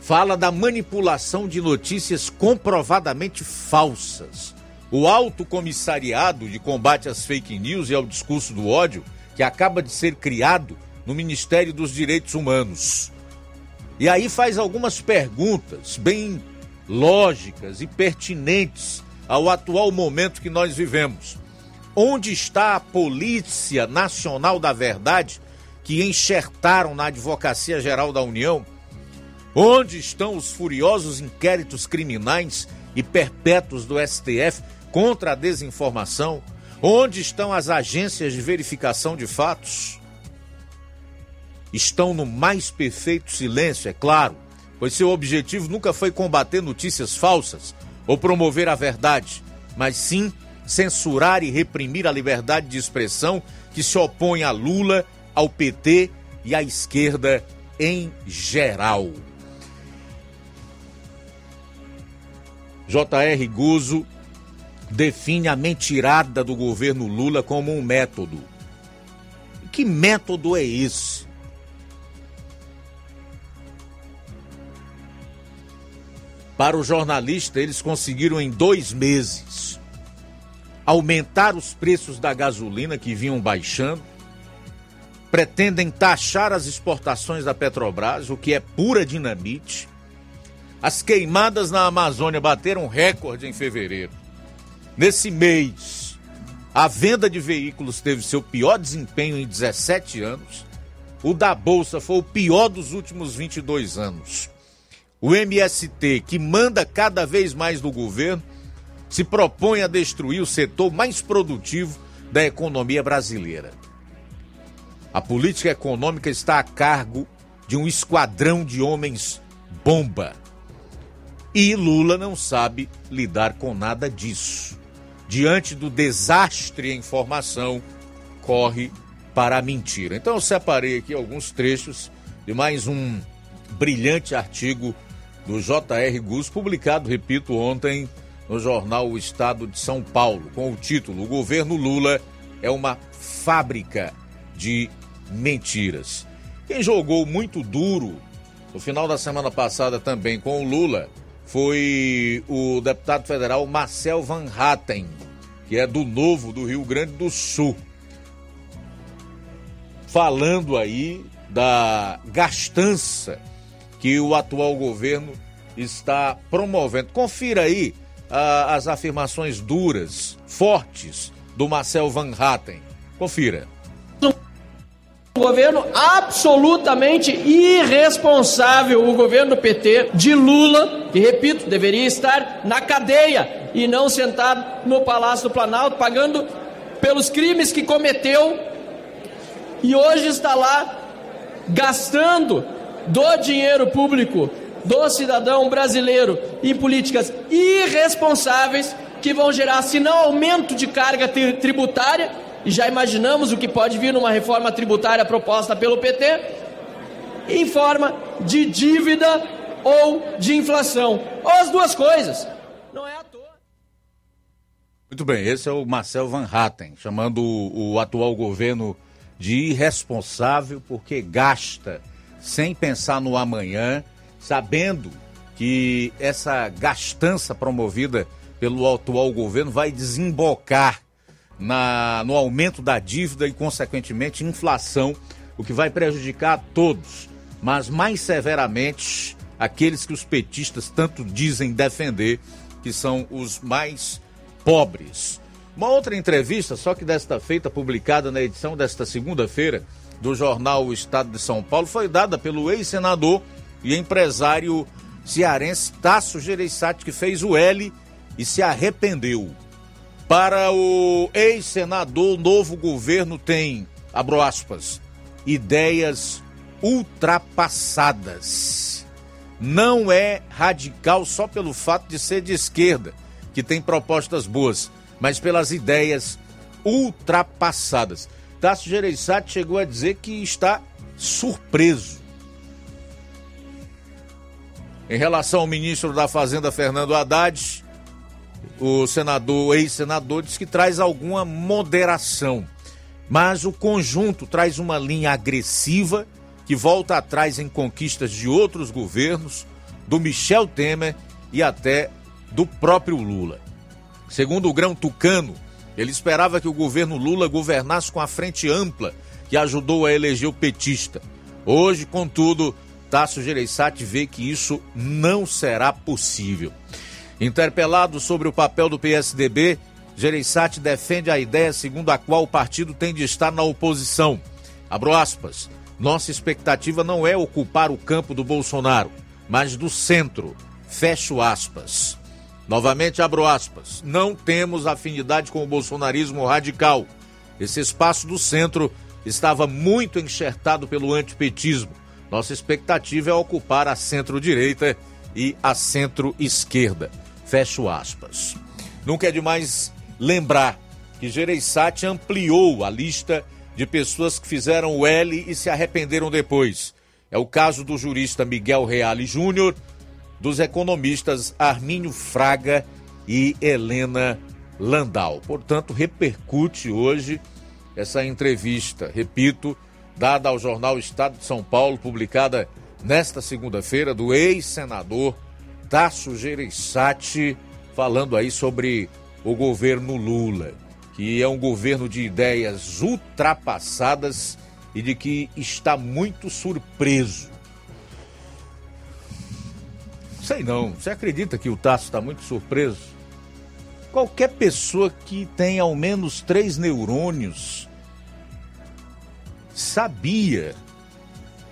Speaker 1: fala da manipulação de notícias comprovadamente falsas. O Alto Comissariado de Combate às Fake News e ao Discurso do Ódio, que acaba de ser criado no Ministério dos Direitos Humanos. E aí faz algumas perguntas bem lógicas e pertinentes ao atual momento que nós vivemos. Onde está a Polícia Nacional da Verdade que enxertaram na Advocacia Geral da União? Onde estão os furiosos inquéritos criminais e perpétuos do STF contra a desinformação? Onde estão as agências de verificação de fatos? Estão no mais perfeito silêncio, é claro, pois seu objetivo nunca foi combater notícias falsas ou promover a verdade, mas sim censurar e reprimir a liberdade de expressão que se opõe a Lula, ao PT e à esquerda em geral. J.R. Guzzo define a mentirada do governo Lula como um método. Que método é esse? Para o jornalista, eles conseguiram em dois meses aumentar os preços da gasolina que vinham baixando, pretendem taxar as exportações da Petrobras, o que é pura dinamite. As queimadas na Amazônia bateram recorde em fevereiro. Nesse mês, a venda de veículos teve seu pior desempenho em 17 anos. O da Bolsa foi o pior dos últimos 22 anos o MST, que manda cada vez mais no governo, se propõe a destruir o setor mais produtivo da economia brasileira. A política econômica está a cargo de um esquadrão de homens bomba. E Lula não sabe lidar com nada disso. Diante do desastre em formação, corre para a mentira. Então eu separei aqui alguns trechos de mais um brilhante artigo do J.R. Gus, publicado, repito, ontem no jornal O Estado de São Paulo, com o título O governo Lula é uma fábrica de mentiras. Quem jogou muito duro no final da semana passada também com o Lula foi o deputado federal Marcel Van Hatten, que é do Novo do Rio Grande do Sul. Falando aí da gastança que o atual governo está promovendo. Confira aí uh, as afirmações duras, fortes do Marcel Van Hatten. Confira.
Speaker 18: Um governo absolutamente irresponsável, o governo PT de Lula, que repito, deveria estar na cadeia e não sentado no Palácio do Planalto, pagando pelos crimes que cometeu e hoje está lá gastando do dinheiro público do cidadão brasileiro em políticas irresponsáveis que vão gerar, se não aumento de carga tributária, e já imaginamos o que pode vir numa reforma tributária proposta pelo PT, em forma de dívida ou de inflação. Ou as duas coisas. Não é à toa.
Speaker 1: Muito bem, esse é o Marcel Van Hatten, chamando o, o atual governo de irresponsável porque gasta sem pensar no amanhã, sabendo que essa gastança promovida pelo atual governo vai desembocar na, no aumento da dívida e, consequentemente, inflação, o que vai prejudicar a todos, mas mais severamente aqueles que os petistas tanto dizem defender, que são os mais pobres. Uma outra entrevista, só que desta feita, publicada na edição desta segunda-feira do jornal O Estado de São Paulo, foi dada pelo ex-senador e empresário cearense Tasso Gereissati, que fez o L e se arrependeu. Para o ex-senador, o novo governo tem, abro aspas, ideias ultrapassadas. Não é radical só pelo fato de ser de esquerda, que tem propostas boas, mas pelas ideias ultrapassadas. Tasso Gereissati chegou a dizer que está surpreso. Em relação ao ministro da Fazenda, Fernando Haddad, o senador, ex-senador, diz que traz alguma moderação, mas o conjunto traz uma linha agressiva que volta atrás em conquistas de outros governos, do Michel Temer e até do próprio Lula. Segundo o Grão Tucano, ele esperava que o governo Lula governasse com a frente ampla que ajudou a eleger o petista. Hoje, contudo, Tasso Gereissati vê que isso não será possível. Interpelado sobre o papel do PSDB, Gereissati defende a ideia segundo a qual o partido tem de estar na oposição. Abro aspas. Nossa expectativa não é ocupar o campo do Bolsonaro, mas do centro. Fecho aspas. Novamente abro aspas. Não temos afinidade com o bolsonarismo radical. Esse espaço do centro estava muito enxertado pelo antipetismo. Nossa expectativa é ocupar a centro-direita e a centro-esquerda. Fecho aspas. Nunca é demais lembrar que Gereissati ampliou a lista de pessoas que fizeram o L e se arrependeram depois. É o caso do jurista Miguel Reale Júnior, dos economistas Armínio Fraga e Helena Landau. Portanto, repercute hoje essa entrevista, repito, dada ao jornal Estado de São Paulo, publicada nesta segunda-feira, do ex-senador Tasso Gereissati falando aí sobre o governo Lula, que é um governo de ideias ultrapassadas e de que está muito surpreso. Sei não, você acredita que o Tasso está muito surpreso? Qualquer pessoa que tem ao menos três neurônios sabia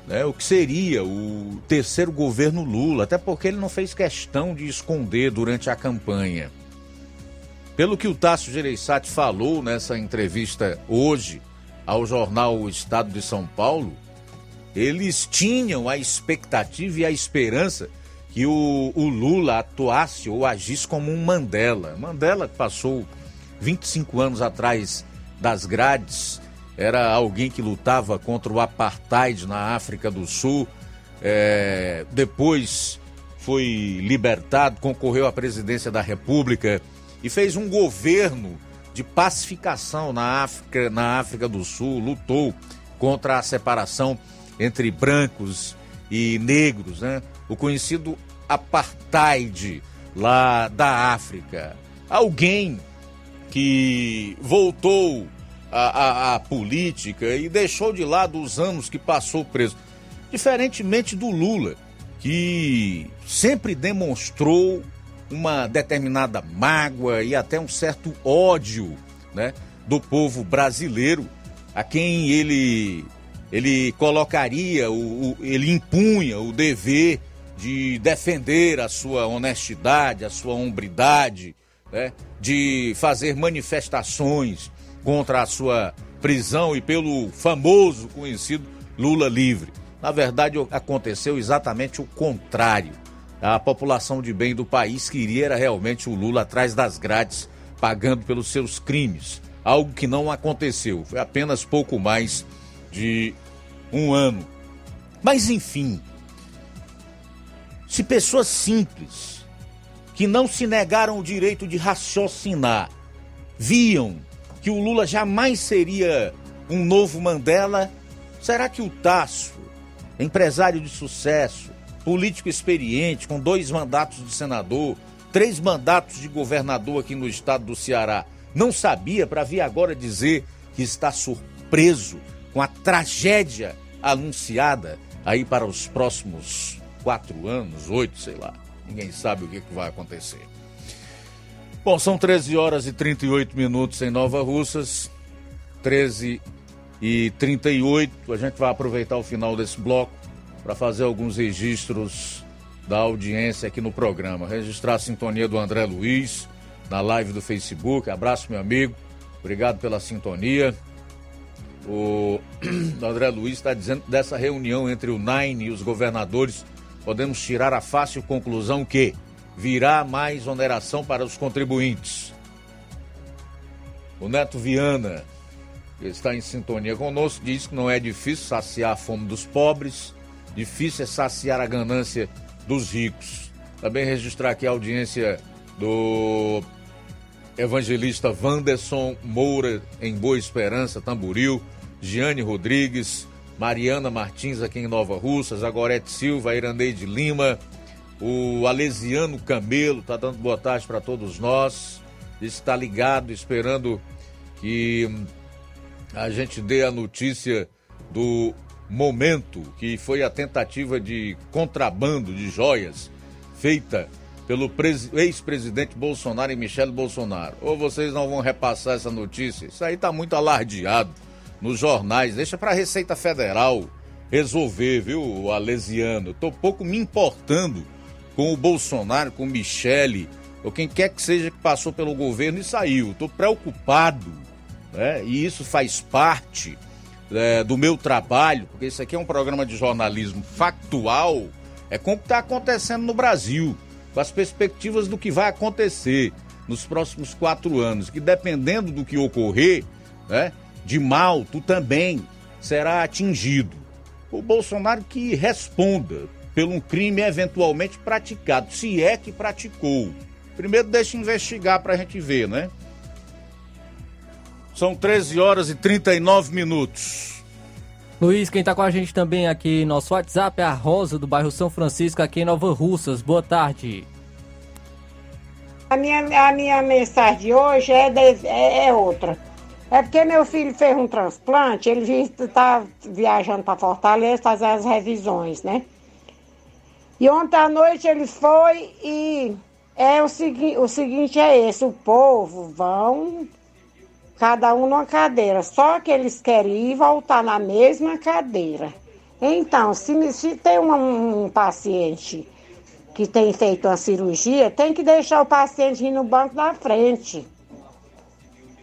Speaker 1: né, o que seria o terceiro governo Lula, até porque ele não fez questão de esconder durante a campanha. Pelo que o Tasso Gereissati falou nessa entrevista hoje ao jornal O Estado de São Paulo, eles tinham a expectativa e a esperança que o, o Lula atuasse ou agisse como um Mandela. Mandela passou 25 anos atrás das grades era alguém que lutava contra o apartheid na África do Sul. É, depois foi libertado, concorreu à presidência da República e fez um governo de pacificação na África, na África do Sul, lutou contra a separação entre brancos e negros, né? o conhecido apartheid lá da África. Alguém que voltou a, a, a política e deixou de lado os anos que passou preso. Diferentemente do Lula, que sempre demonstrou uma determinada mágoa e até um certo ódio né, do povo brasileiro, a quem ele, ele colocaria, o, o, ele impunha o dever de defender a sua honestidade, a sua hombridade, né, de fazer manifestações contra a sua prisão e pelo famoso conhecido Lula livre. Na verdade, aconteceu exatamente o contrário. a população de bem do país queria era realmente o Lula atrás das grades, pagando pelos seus crimes. Algo que não aconteceu. Foi apenas pouco mais de um ano. Mas enfim, se pessoas simples, que não se negaram o direito de raciocinar, viam que o Lula jamais seria um novo Mandela, será que o Tasso, empresário de sucesso, político experiente, com dois mandatos de senador, três mandatos de governador aqui no estado do Ceará, não sabia para vir agora dizer que está surpreso com a tragédia anunciada aí para os próximos quatro anos, oito, sei lá. Ninguém sabe o que, que vai acontecer. Bom, são 13 horas e 38 minutos em Nova Russas, 13 e 38. A gente vai aproveitar o final desse bloco para fazer alguns registros da audiência aqui no programa. Registrar a sintonia do André Luiz na live do Facebook. Abraço, meu amigo. Obrigado pela sintonia. O André Luiz está dizendo que dessa reunião entre o Nine e os governadores podemos tirar a fácil conclusão que virá mais oneração para os contribuintes. O Neto Viana, que está em sintonia conosco, diz que não é difícil saciar a fome dos pobres, difícil é saciar a ganância dos ricos. Também registrar aqui a audiência do evangelista Wanderson Moura, em Boa Esperança, Tamboril, Giane Rodrigues, Mariana Martins aqui em Nova Russas, a Gorete Silva, a Iraneide Lima, o Alesiano Camelo está dando boa tarde para todos nós. Está ligado, esperando que a gente dê a notícia do momento que foi a tentativa de contrabando de joias feita pelo ex-presidente Bolsonaro e Michele Bolsonaro. Ou vocês não vão repassar essa notícia? Isso aí está muito alardeado nos jornais. Deixa para a Receita Federal resolver, viu, Alesiano? Estou pouco me importando com o Bolsonaro, com o Michele, ou quem quer que seja que passou pelo governo e saiu. Estou preocupado, né? e isso faz parte é, do meu trabalho, porque isso aqui é um programa de jornalismo factual, é com o que está acontecendo no Brasil, com as perspectivas do que vai acontecer nos próximos quatro anos, que dependendo do que ocorrer, né, de mal, tu também será atingido. O Bolsonaro que responda pelo um crime eventualmente praticado, se é que praticou. Primeiro deixa investigar para a gente ver, né? São 13 horas e 39 minutos.
Speaker 2: Luiz, quem está com a gente também aqui, nosso WhatsApp é a Rosa, do bairro São Francisco, aqui em Nova Russas. Boa tarde.
Speaker 19: A minha, a minha mensagem de hoje é, de, é, é outra. É porque meu filho fez um transplante, ele está viajando para Fortaleza fazer as revisões, né? E ontem à noite ele foi e é o, segui o seguinte é esse, o povo vão cada um numa cadeira, só que eles querem ir voltar na mesma cadeira. Então, se, se tem um, um paciente que tem feito uma cirurgia, tem que deixar o paciente ir no banco da frente.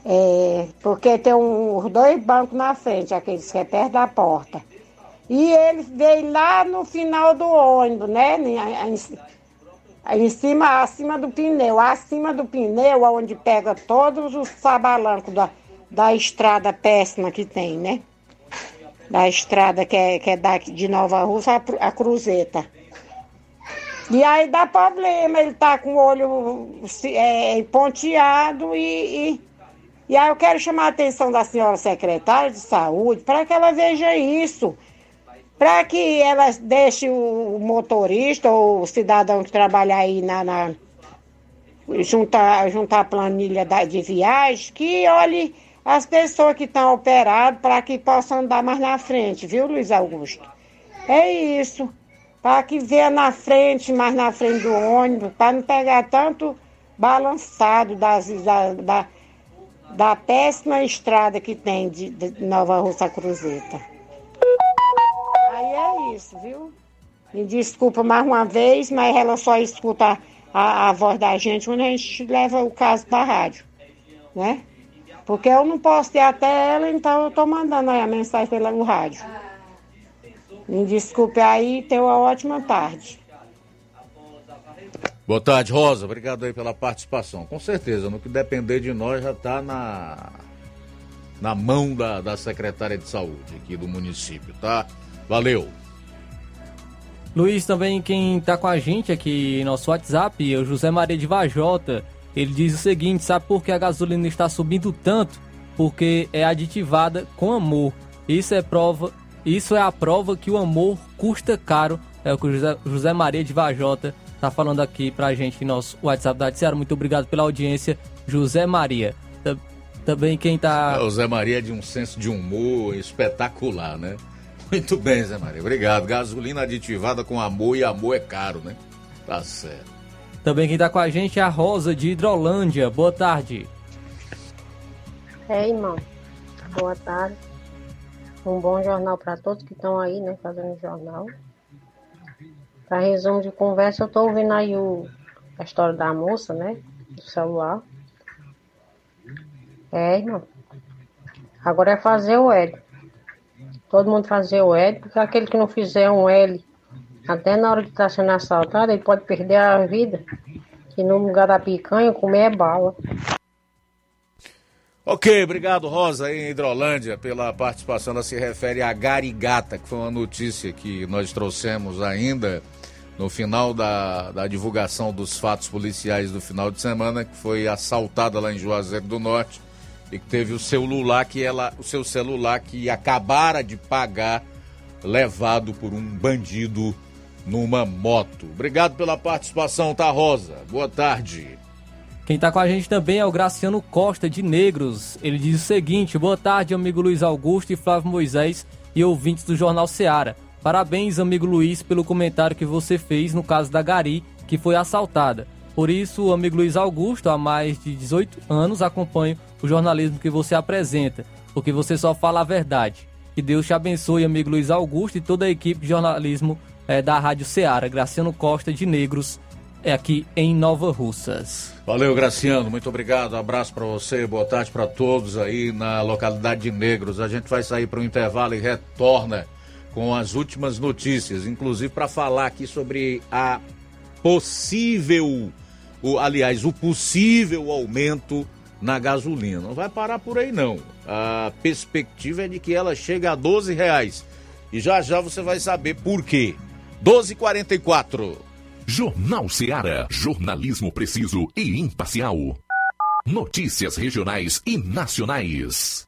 Speaker 19: É, porque tem um, dois bancos na frente, aqueles que é perto da porta. E ele veio lá no final do ônibus, né? Em, cima, acima do pneu. Acima do pneu, onde pega todos os sabalancos da, da estrada péssima que tem, né? Da estrada que é, que é daqui de Nova Rússia a, a Cruzeta. E aí dá problema, ele tá com o olho é, ponteado e, e, e aí eu quero chamar a atenção da senhora secretária de saúde para que ela veja isso para que elas deixem o motorista ou o cidadão que trabalha aí na, na juntar, a planilha da, de viagem, que olhe as pessoas que estão operadas para que possam andar mais na frente, viu, Luiz Augusto? É isso. Para que venha na frente, mais na frente do ônibus, para não pegar tanto balançado das, da, da, da péssima estrada que tem de, de Nova Russa Cruzeta. É isso, viu? Me desculpa mais uma vez, mas ela só escuta a, a voz da gente quando a gente leva o caso para rádio, né? Porque eu não posso ter até ela, então eu estou mandando aí a mensagem pelo rádio. Me desculpe aí, tenha uma ótima tarde.
Speaker 1: Boa tarde, Rosa. Obrigado aí pela participação. Com certeza, no que depender de nós já está na, na mão da, da secretária de saúde aqui do município, tá? Valeu.
Speaker 2: Luiz, também quem está com a gente aqui em nosso WhatsApp, é o José Maria de Vajota. Ele diz o seguinte: sabe por que a gasolina está subindo tanto? Porque é aditivada com amor. Isso é prova, isso é a prova que o amor custa caro. É o que o José, José Maria de Vajota está falando aqui pra gente em nosso WhatsApp da Ceará. Muito obrigado pela audiência, José Maria. Também quem tá.
Speaker 1: O Zé Maria é de um senso de humor espetacular, né? Muito bem, Zé Maria. Obrigado. Gasolina aditivada com amor e amor é caro, né? Tá certo.
Speaker 2: Também quem tá com a gente é a Rosa de Hidrolândia. Boa tarde.
Speaker 20: É, irmão. Boa tarde. Um bom jornal para todos que estão aí, né, fazendo jornal. Para resumo de conversa, eu tô ouvindo aí o, a história da moça, né, do celular. É, irmão. Agora é fazer o L. Todo mundo fazer o L, porque aquele que não fizer um L até na hora que está sendo assaltado, ele pode perder a vida. Que no lugar da picanha, comer é bala.
Speaker 1: Ok, obrigado Rosa em Hidrolândia pela participação. Ela se refere a Garigata, que foi uma notícia que nós trouxemos ainda no final da, da divulgação dos fatos policiais do final de semana, que foi assaltada lá em Juazeiro do Norte e que teve o celular que ela, o seu celular que acabara de pagar levado por um bandido numa moto. Obrigado pela participação, tá Rosa? Boa tarde.
Speaker 2: Quem está com a gente também é o Graciano Costa de Negros. Ele diz o seguinte: Boa tarde, amigo Luiz Augusto e Flávio Moisés e ouvintes do Jornal Seara. Parabéns, amigo Luiz, pelo comentário que você fez no caso da Gari, que foi assaltada. Por isso, amigo Luiz Augusto, há mais de 18 anos, acompanho o jornalismo que você apresenta, porque você só fala a verdade. Que Deus te abençoe, amigo Luiz Augusto e toda a equipe de jornalismo é, da Rádio Ceará. Graciano Costa de Negros, é aqui em Nova Russas.
Speaker 1: Valeu, Graciano. Muito obrigado. abraço para você. Boa tarde para todos aí na localidade de Negros. A gente vai sair para o intervalo e retorna com as últimas notícias, inclusive para falar aqui sobre a possível, o, aliás, o possível aumento na gasolina. Não vai parar por aí não. A perspectiva é de que ela chegue a 12 reais. E já já você vai saber por quê. 12,44.
Speaker 3: Jornal Seara. Jornalismo preciso e imparcial. Notícias regionais e nacionais.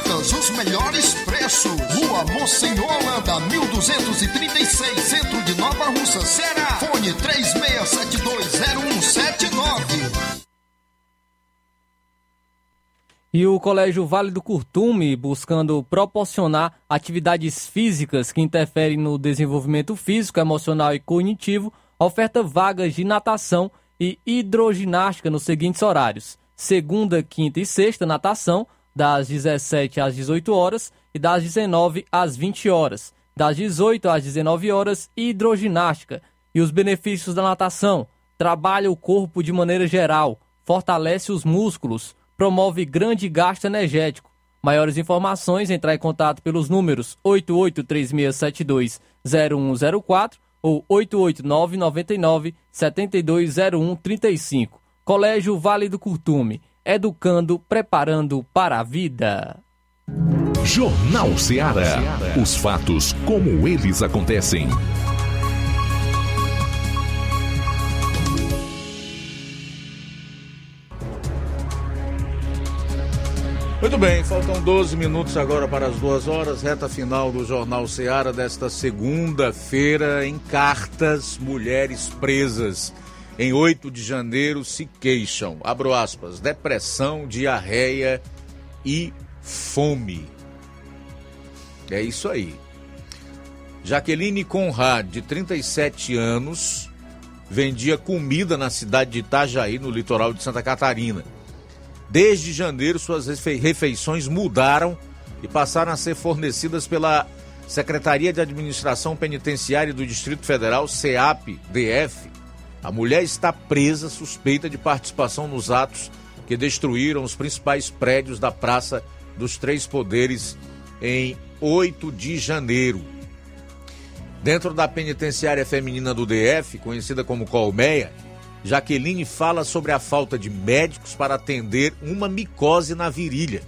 Speaker 21: preços. Rua Monsenhor Holanda, 1236, centro de Nova Russa, Ceará. Fone 36720179.
Speaker 2: E o Colégio Vale do Curtume, buscando proporcionar atividades físicas que interferem no desenvolvimento físico, emocional e cognitivo, oferta vagas de natação e hidroginástica nos seguintes horários: segunda, quinta e sexta, natação, das 17 às 18 horas e das 19 às 20 horas, das 18 às 19 horas, hidroginástica. E os benefícios da natação: trabalha o corpo de maneira geral, fortalece os músculos, promove grande gasto energético. Maiores informações, entrar em contato pelos números 8836720104 ou 88999-720135. Colégio Vale do Curtume, educando, preparando para a vida.
Speaker 3: Jornal Ceará. Os fatos como eles acontecem.
Speaker 1: Muito bem, faltam 12 minutos agora para as duas horas, reta final do Jornal Seara desta segunda-feira. Em cartas, mulheres presas em 8 de janeiro se queixam, abro aspas, depressão, diarreia e fome. É isso aí. Jaqueline Conrad, de 37 anos, vendia comida na cidade de Itajaí, no litoral de Santa Catarina. Desde janeiro, suas refeições mudaram e passaram a ser fornecidas pela Secretaria de Administração Penitenciária do Distrito Federal, CEAP-DF. A mulher está presa suspeita de participação nos atos que destruíram os principais prédios da Praça dos Três Poderes em 8 de janeiro. Dentro da penitenciária feminina do DF, conhecida como Colmeia, Jaqueline fala sobre a falta de médicos para atender uma micose na virilha.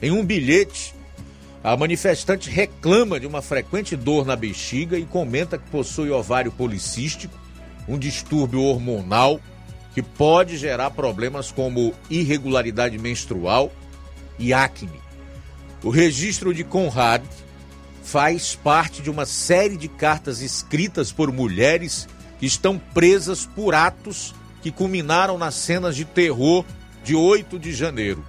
Speaker 1: Em um bilhete, a manifestante reclama de uma frequente dor na bexiga e comenta que possui ovário policístico, um distúrbio hormonal que pode gerar problemas como irregularidade menstrual e acne. O registro de Conrad faz parte de uma série de cartas escritas por mulheres que estão presas por atos que culminaram nas cenas de terror de 8 de janeiro.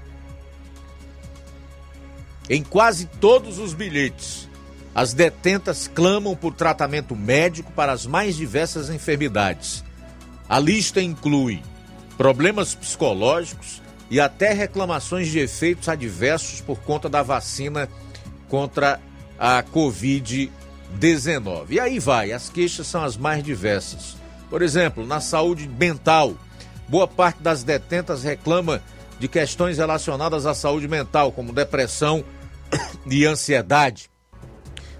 Speaker 1: Em quase todos os bilhetes, as detentas clamam por tratamento médico para as mais diversas enfermidades. A lista inclui problemas psicológicos e até reclamações de efeitos adversos por conta da vacina contra a Covid-19. 19. E aí vai, as queixas são as mais diversas. Por exemplo, na saúde mental, boa parte das detentas reclama de questões relacionadas à saúde mental, como depressão e ansiedade.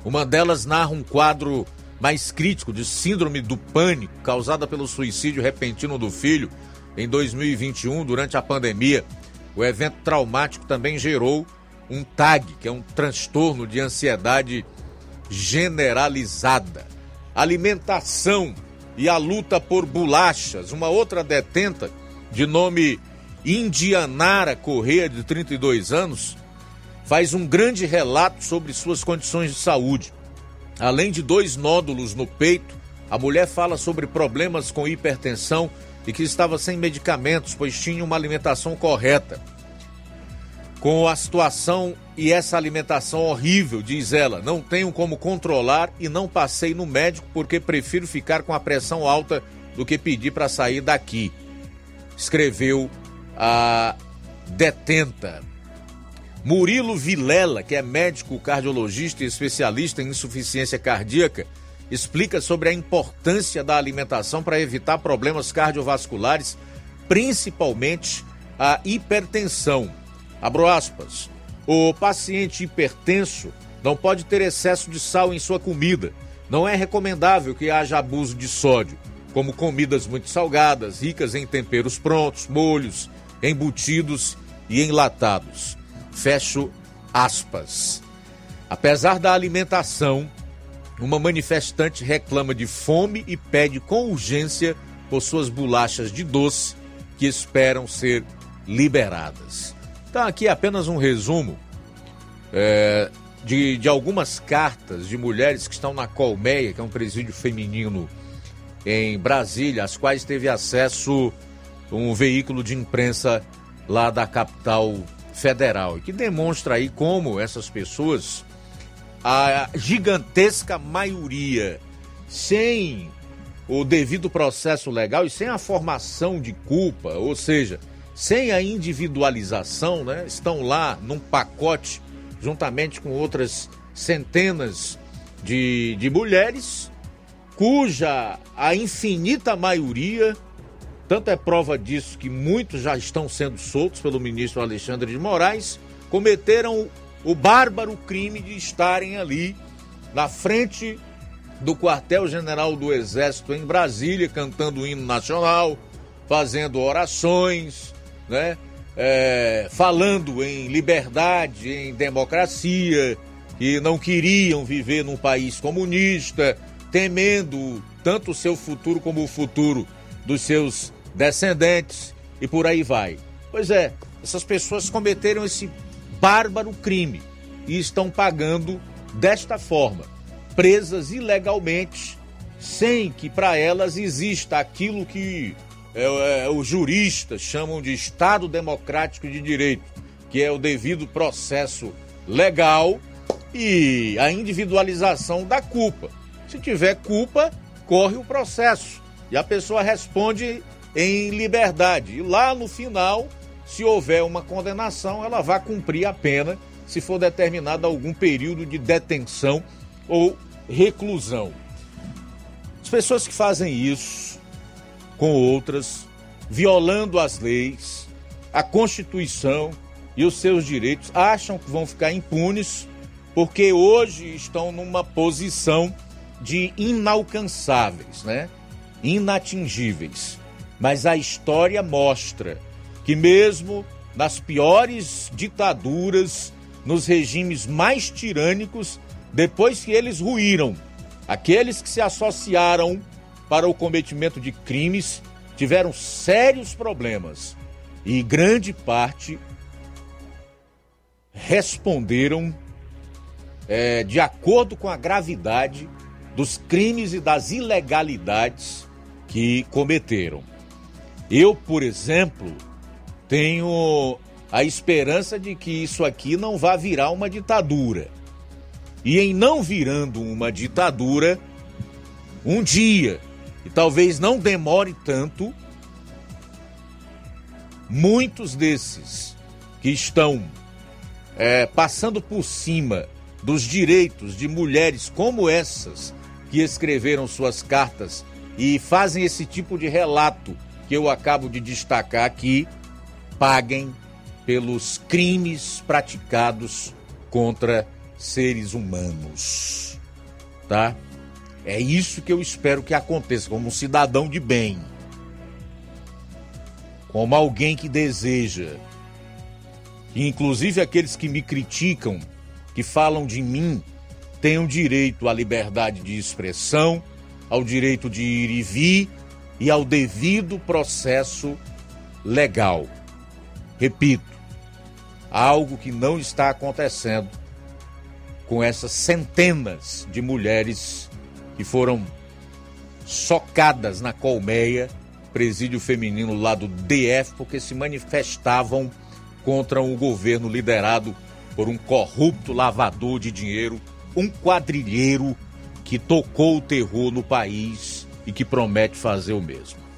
Speaker 1: Uma delas narra um quadro mais crítico de síndrome do pânico causada pelo suicídio repentino do filho em 2021 durante a pandemia. O evento traumático também gerou um TAG, que é um transtorno de ansiedade generalizada. Alimentação e a luta por bolachas. Uma outra detenta, de nome Indianara Correia, de 32 anos, faz um grande relato sobre suas condições de saúde. Além de dois nódulos no peito, a mulher fala sobre problemas com hipertensão e que estava sem medicamentos, pois tinha uma alimentação correta com a situação e essa alimentação horrível, diz ela. Não tenho como controlar e não passei no médico porque prefiro ficar com a pressão alta do que pedir para sair daqui, escreveu a detenta. Murilo Vilela, que é médico cardiologista e especialista em insuficiência cardíaca, explica sobre a importância da alimentação para evitar problemas cardiovasculares, principalmente a hipertensão. Abro aspas. O paciente hipertenso não pode ter excesso de sal em sua comida. Não é recomendável que haja abuso de sódio, como comidas muito salgadas, ricas em temperos prontos, molhos, embutidos e enlatados. Fecho aspas. Apesar da alimentação, uma manifestante reclama de fome e pede com urgência por suas bolachas de doce que esperam ser liberadas. Então, aqui apenas um resumo é, de, de algumas cartas de mulheres que estão na Colmeia, que é um presídio feminino em Brasília, às quais teve acesso um veículo de imprensa lá da capital federal, que demonstra aí como essas pessoas a gigantesca maioria, sem o devido processo legal e sem a formação de culpa, ou seja, sem a individualização, né, estão lá num pacote juntamente com outras centenas de, de mulheres, cuja a infinita maioria, tanto é prova disso que muitos já estão sendo soltos pelo ministro Alexandre de Moraes, cometeram o bárbaro crime de estarem ali na frente do quartel-general do Exército em Brasília, cantando o hino nacional, fazendo orações, né? É, falando em liberdade, em democracia, que não queriam viver num país comunista, temendo tanto o seu futuro como o futuro dos seus descendentes e por aí vai. Pois é, essas pessoas cometeram esse bárbaro crime e estão pagando desta forma, presas ilegalmente, sem que para elas exista aquilo que é, é, os juristas chamam de Estado Democrático de Direito, que é o devido processo legal e a individualização da culpa. Se tiver culpa, corre o processo e a pessoa responde em liberdade. E lá no final se houver uma condenação, ela vai cumprir a pena se for determinado algum período de detenção ou reclusão. As pessoas que fazem isso com outras, violando as leis, a Constituição e os seus direitos, acham que vão ficar impunes porque hoje estão numa posição de inalcançáveis, né? Inatingíveis. Mas a história mostra que, mesmo nas piores ditaduras, nos regimes mais tirânicos, depois que eles ruíram, aqueles que se associaram para o cometimento de crimes tiveram sérios problemas e grande parte responderam é, de acordo com a gravidade dos crimes e das ilegalidades que cometeram. Eu, por exemplo, tenho a esperança de que isso aqui não vá virar uma ditadura. E em não virando uma ditadura, um dia, e talvez não demore tanto, muitos desses que estão é, passando por cima dos direitos de mulheres como essas que escreveram suas cartas e fazem esse tipo de relato que eu acabo de destacar aqui, paguem pelos crimes praticados contra seres humanos. Tá? É isso que eu espero que aconteça como um cidadão de bem. Como alguém que deseja que inclusive aqueles que me criticam, que falam de mim, tenham direito à liberdade de expressão, ao direito de ir e vir e ao devido processo legal. Repito, algo que não está acontecendo com essas centenas de mulheres que foram socadas na colmeia, presídio feminino lá do DF, porque se manifestavam contra um governo liderado por um corrupto lavador de dinheiro, um quadrilheiro que tocou o terror no país e que promete fazer o mesmo.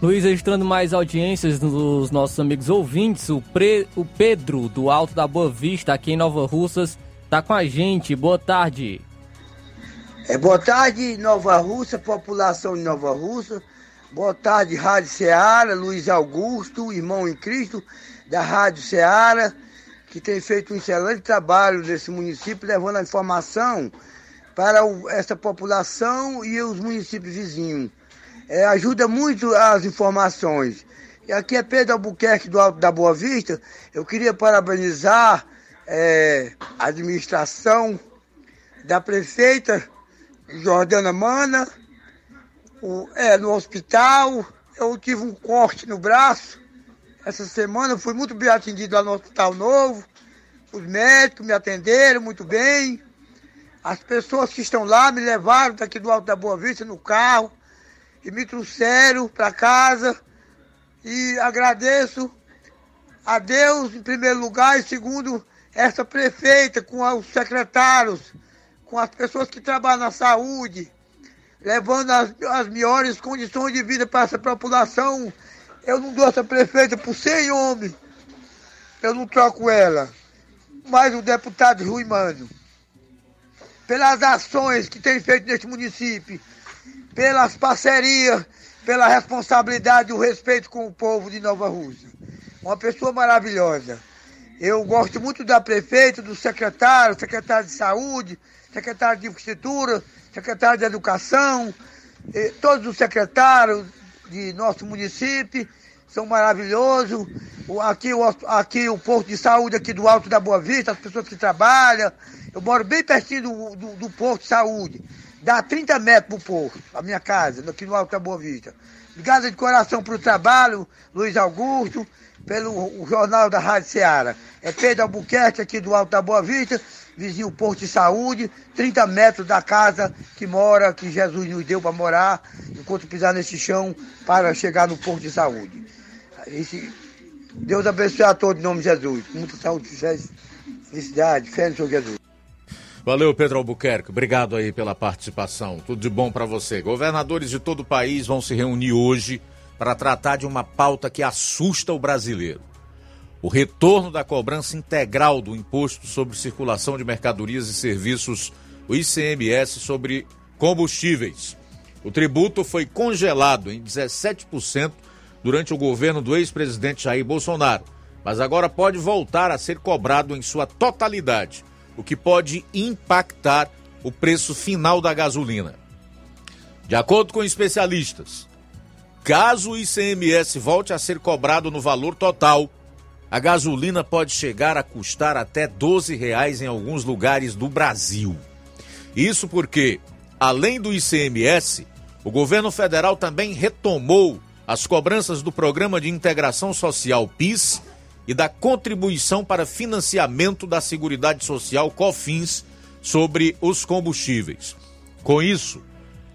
Speaker 2: Luiz, registrando mais audiências dos nossos amigos ouvintes, o, Pre... o Pedro, do Alto da Boa Vista, aqui em Nova Russas, está com a gente. Boa tarde.
Speaker 22: É, boa tarde, Nova Russa, população de Nova Russa. Boa tarde, Rádio Ceará, Luiz Augusto, irmão em Cristo da Rádio Ceará, que tem feito um excelente trabalho nesse município, levando a informação para o, essa população e os municípios vizinhos é, ajuda muito as informações. E aqui é Pedro Albuquerque do Alto da Boa Vista. Eu queria parabenizar é, a administração da prefeita Jordana Mana, o, é, no hospital. Eu tive um corte no braço. Essa semana fui muito bem atendido lá no Hospital Novo. Os médicos me atenderam muito bem. As pessoas que estão lá me levaram daqui do Alto da Boa Vista no carro e me trouxeram para casa. E agradeço a Deus em primeiro lugar e segundo essa prefeita, com os secretários, com as pessoas que trabalham na saúde, levando as, as melhores condições de vida para essa população. Eu não dou essa prefeita por 100 homens. Eu não troco ela. Mas o deputado Rui Mano, pelas ações que tem feito neste município, pelas parcerias, pela responsabilidade e o respeito com o povo de Nova Rússia. Uma pessoa maravilhosa. Eu gosto muito da prefeita, do secretário, secretário de saúde, secretário de infraestrutura, secretário de educação, todos os secretários de nosso município são maravilhosos. Aqui, aqui o posto de saúde aqui do Alto da Boa Vista, as pessoas que trabalham. Eu moro bem pertinho do, do, do posto de saúde. Dá 30 metros pro povo, a minha casa, aqui no Alto da Boa Vista. Obrigado de coração pelo trabalho, Luiz Augusto, pelo Jornal da Rádio Ceará. É Pedro Albuquerque, aqui do Alto da Boa Vista, vizinho Posto de Saúde, 30 metros da casa que mora, que Jesus nos deu para morar, enquanto pisar nesse chão para chegar no Posto de Saúde. Esse, Deus abençoe a todos em nome de Jesus. Muita saúde, felicidade, fé no Senhor Jesus.
Speaker 1: Valeu, Pedro Albuquerque. Obrigado aí pela participação. Tudo de bom para você. Governadores de todo o país vão se reunir hoje para tratar de uma pauta que assusta o brasileiro. O retorno da cobrança integral do Imposto sobre Circulação de Mercadorias e Serviços, o ICMS, sobre combustíveis. O tributo foi congelado em 17% durante o governo do ex-presidente Jair Bolsonaro, mas agora pode voltar a ser cobrado em sua totalidade o que pode impactar o preço final da gasolina. De acordo com especialistas, caso o ICMS volte a ser cobrado no valor total, a gasolina pode chegar a custar até 12 reais em alguns lugares do Brasil. Isso porque, além do ICMS, o governo federal também retomou as cobranças do Programa de Integração Social PIS e da contribuição para financiamento da Seguridade Social COFINS sobre os combustíveis. Com isso,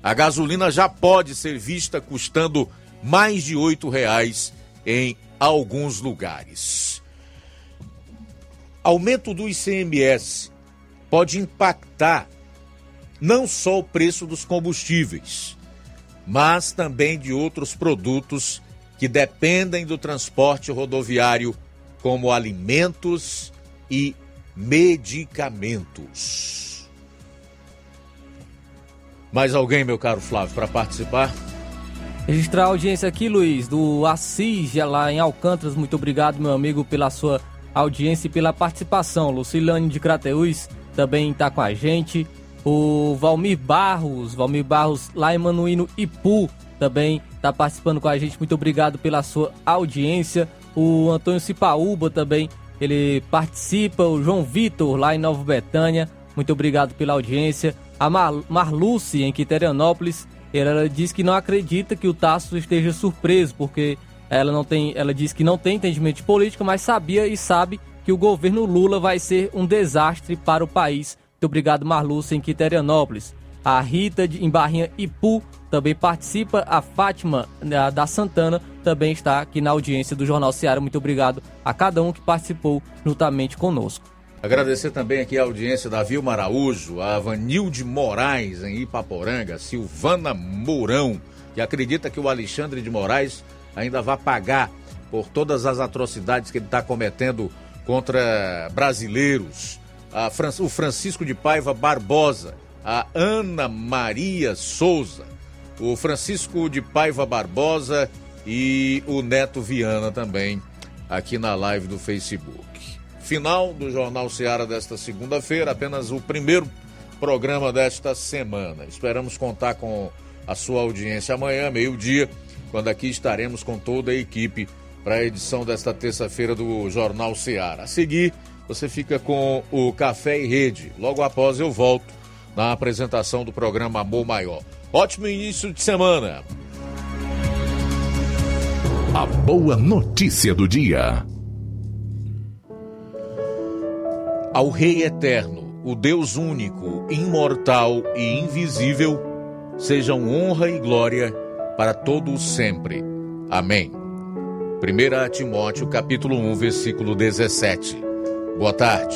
Speaker 1: a gasolina já pode ser vista custando mais de R$ reais em alguns lugares. Aumento do ICMS pode impactar não só o preço dos combustíveis, mas também de outros produtos que dependem do transporte rodoviário como alimentos e medicamentos. Mais alguém, meu caro Flávio, para participar?
Speaker 2: Registrar a audiência aqui, Luiz, do Assis, lá em Alcântaras. Muito obrigado, meu amigo, pela sua audiência e pela participação. Lucilane de Crateús também está com a gente. O Valmir Barros, Valmir Barros, lá em Manuíno Ipu, também está participando com a gente. Muito obrigado pela sua audiência. O Antônio Cipaúba também, ele participa. O João Vitor, lá em Nova Betânia. Muito obrigado pela audiência. A Mar Marluce, em Quiterianópolis, ela diz que não acredita que o Tasso esteja surpreso, porque ela não tem, ela diz que não tem entendimento de política, mas sabia e sabe que o governo Lula vai ser um desastre para o país. Muito obrigado, Marluce, em Quiterianópolis. A Rita de, em Barrinha Ipu também participa. A Fátima da Santana também está aqui na audiência do Jornal Ceará. Muito obrigado a cada um que participou juntamente conosco.
Speaker 1: Agradecer também aqui a audiência da Vilma Araújo, a Vanilde Moraes em Ipaporanga, Silvana Mourão, que acredita que o Alexandre de Moraes ainda vai pagar por todas as atrocidades que ele está cometendo contra brasileiros. Fran o Francisco de Paiva Barbosa, a Ana Maria Souza, o Francisco de Paiva Barbosa e o Neto Viana também aqui na live do Facebook final do Jornal Seara desta segunda-feira, apenas o primeiro programa desta semana. Esperamos contar com a sua audiência amanhã, meio-dia, quando aqui estaremos com toda a equipe para a edição desta terça-feira do Jornal Seara. A seguir, você fica com o Café e Rede. Logo após eu volto na apresentação do programa Amor Maior. Ótimo início de semana.
Speaker 3: A boa notícia do dia.
Speaker 1: Ao Rei Eterno, o Deus único, imortal e invisível, sejam honra e glória para todos sempre. Amém. 1 Timóteo capítulo 1, versículo 17. Boa tarde.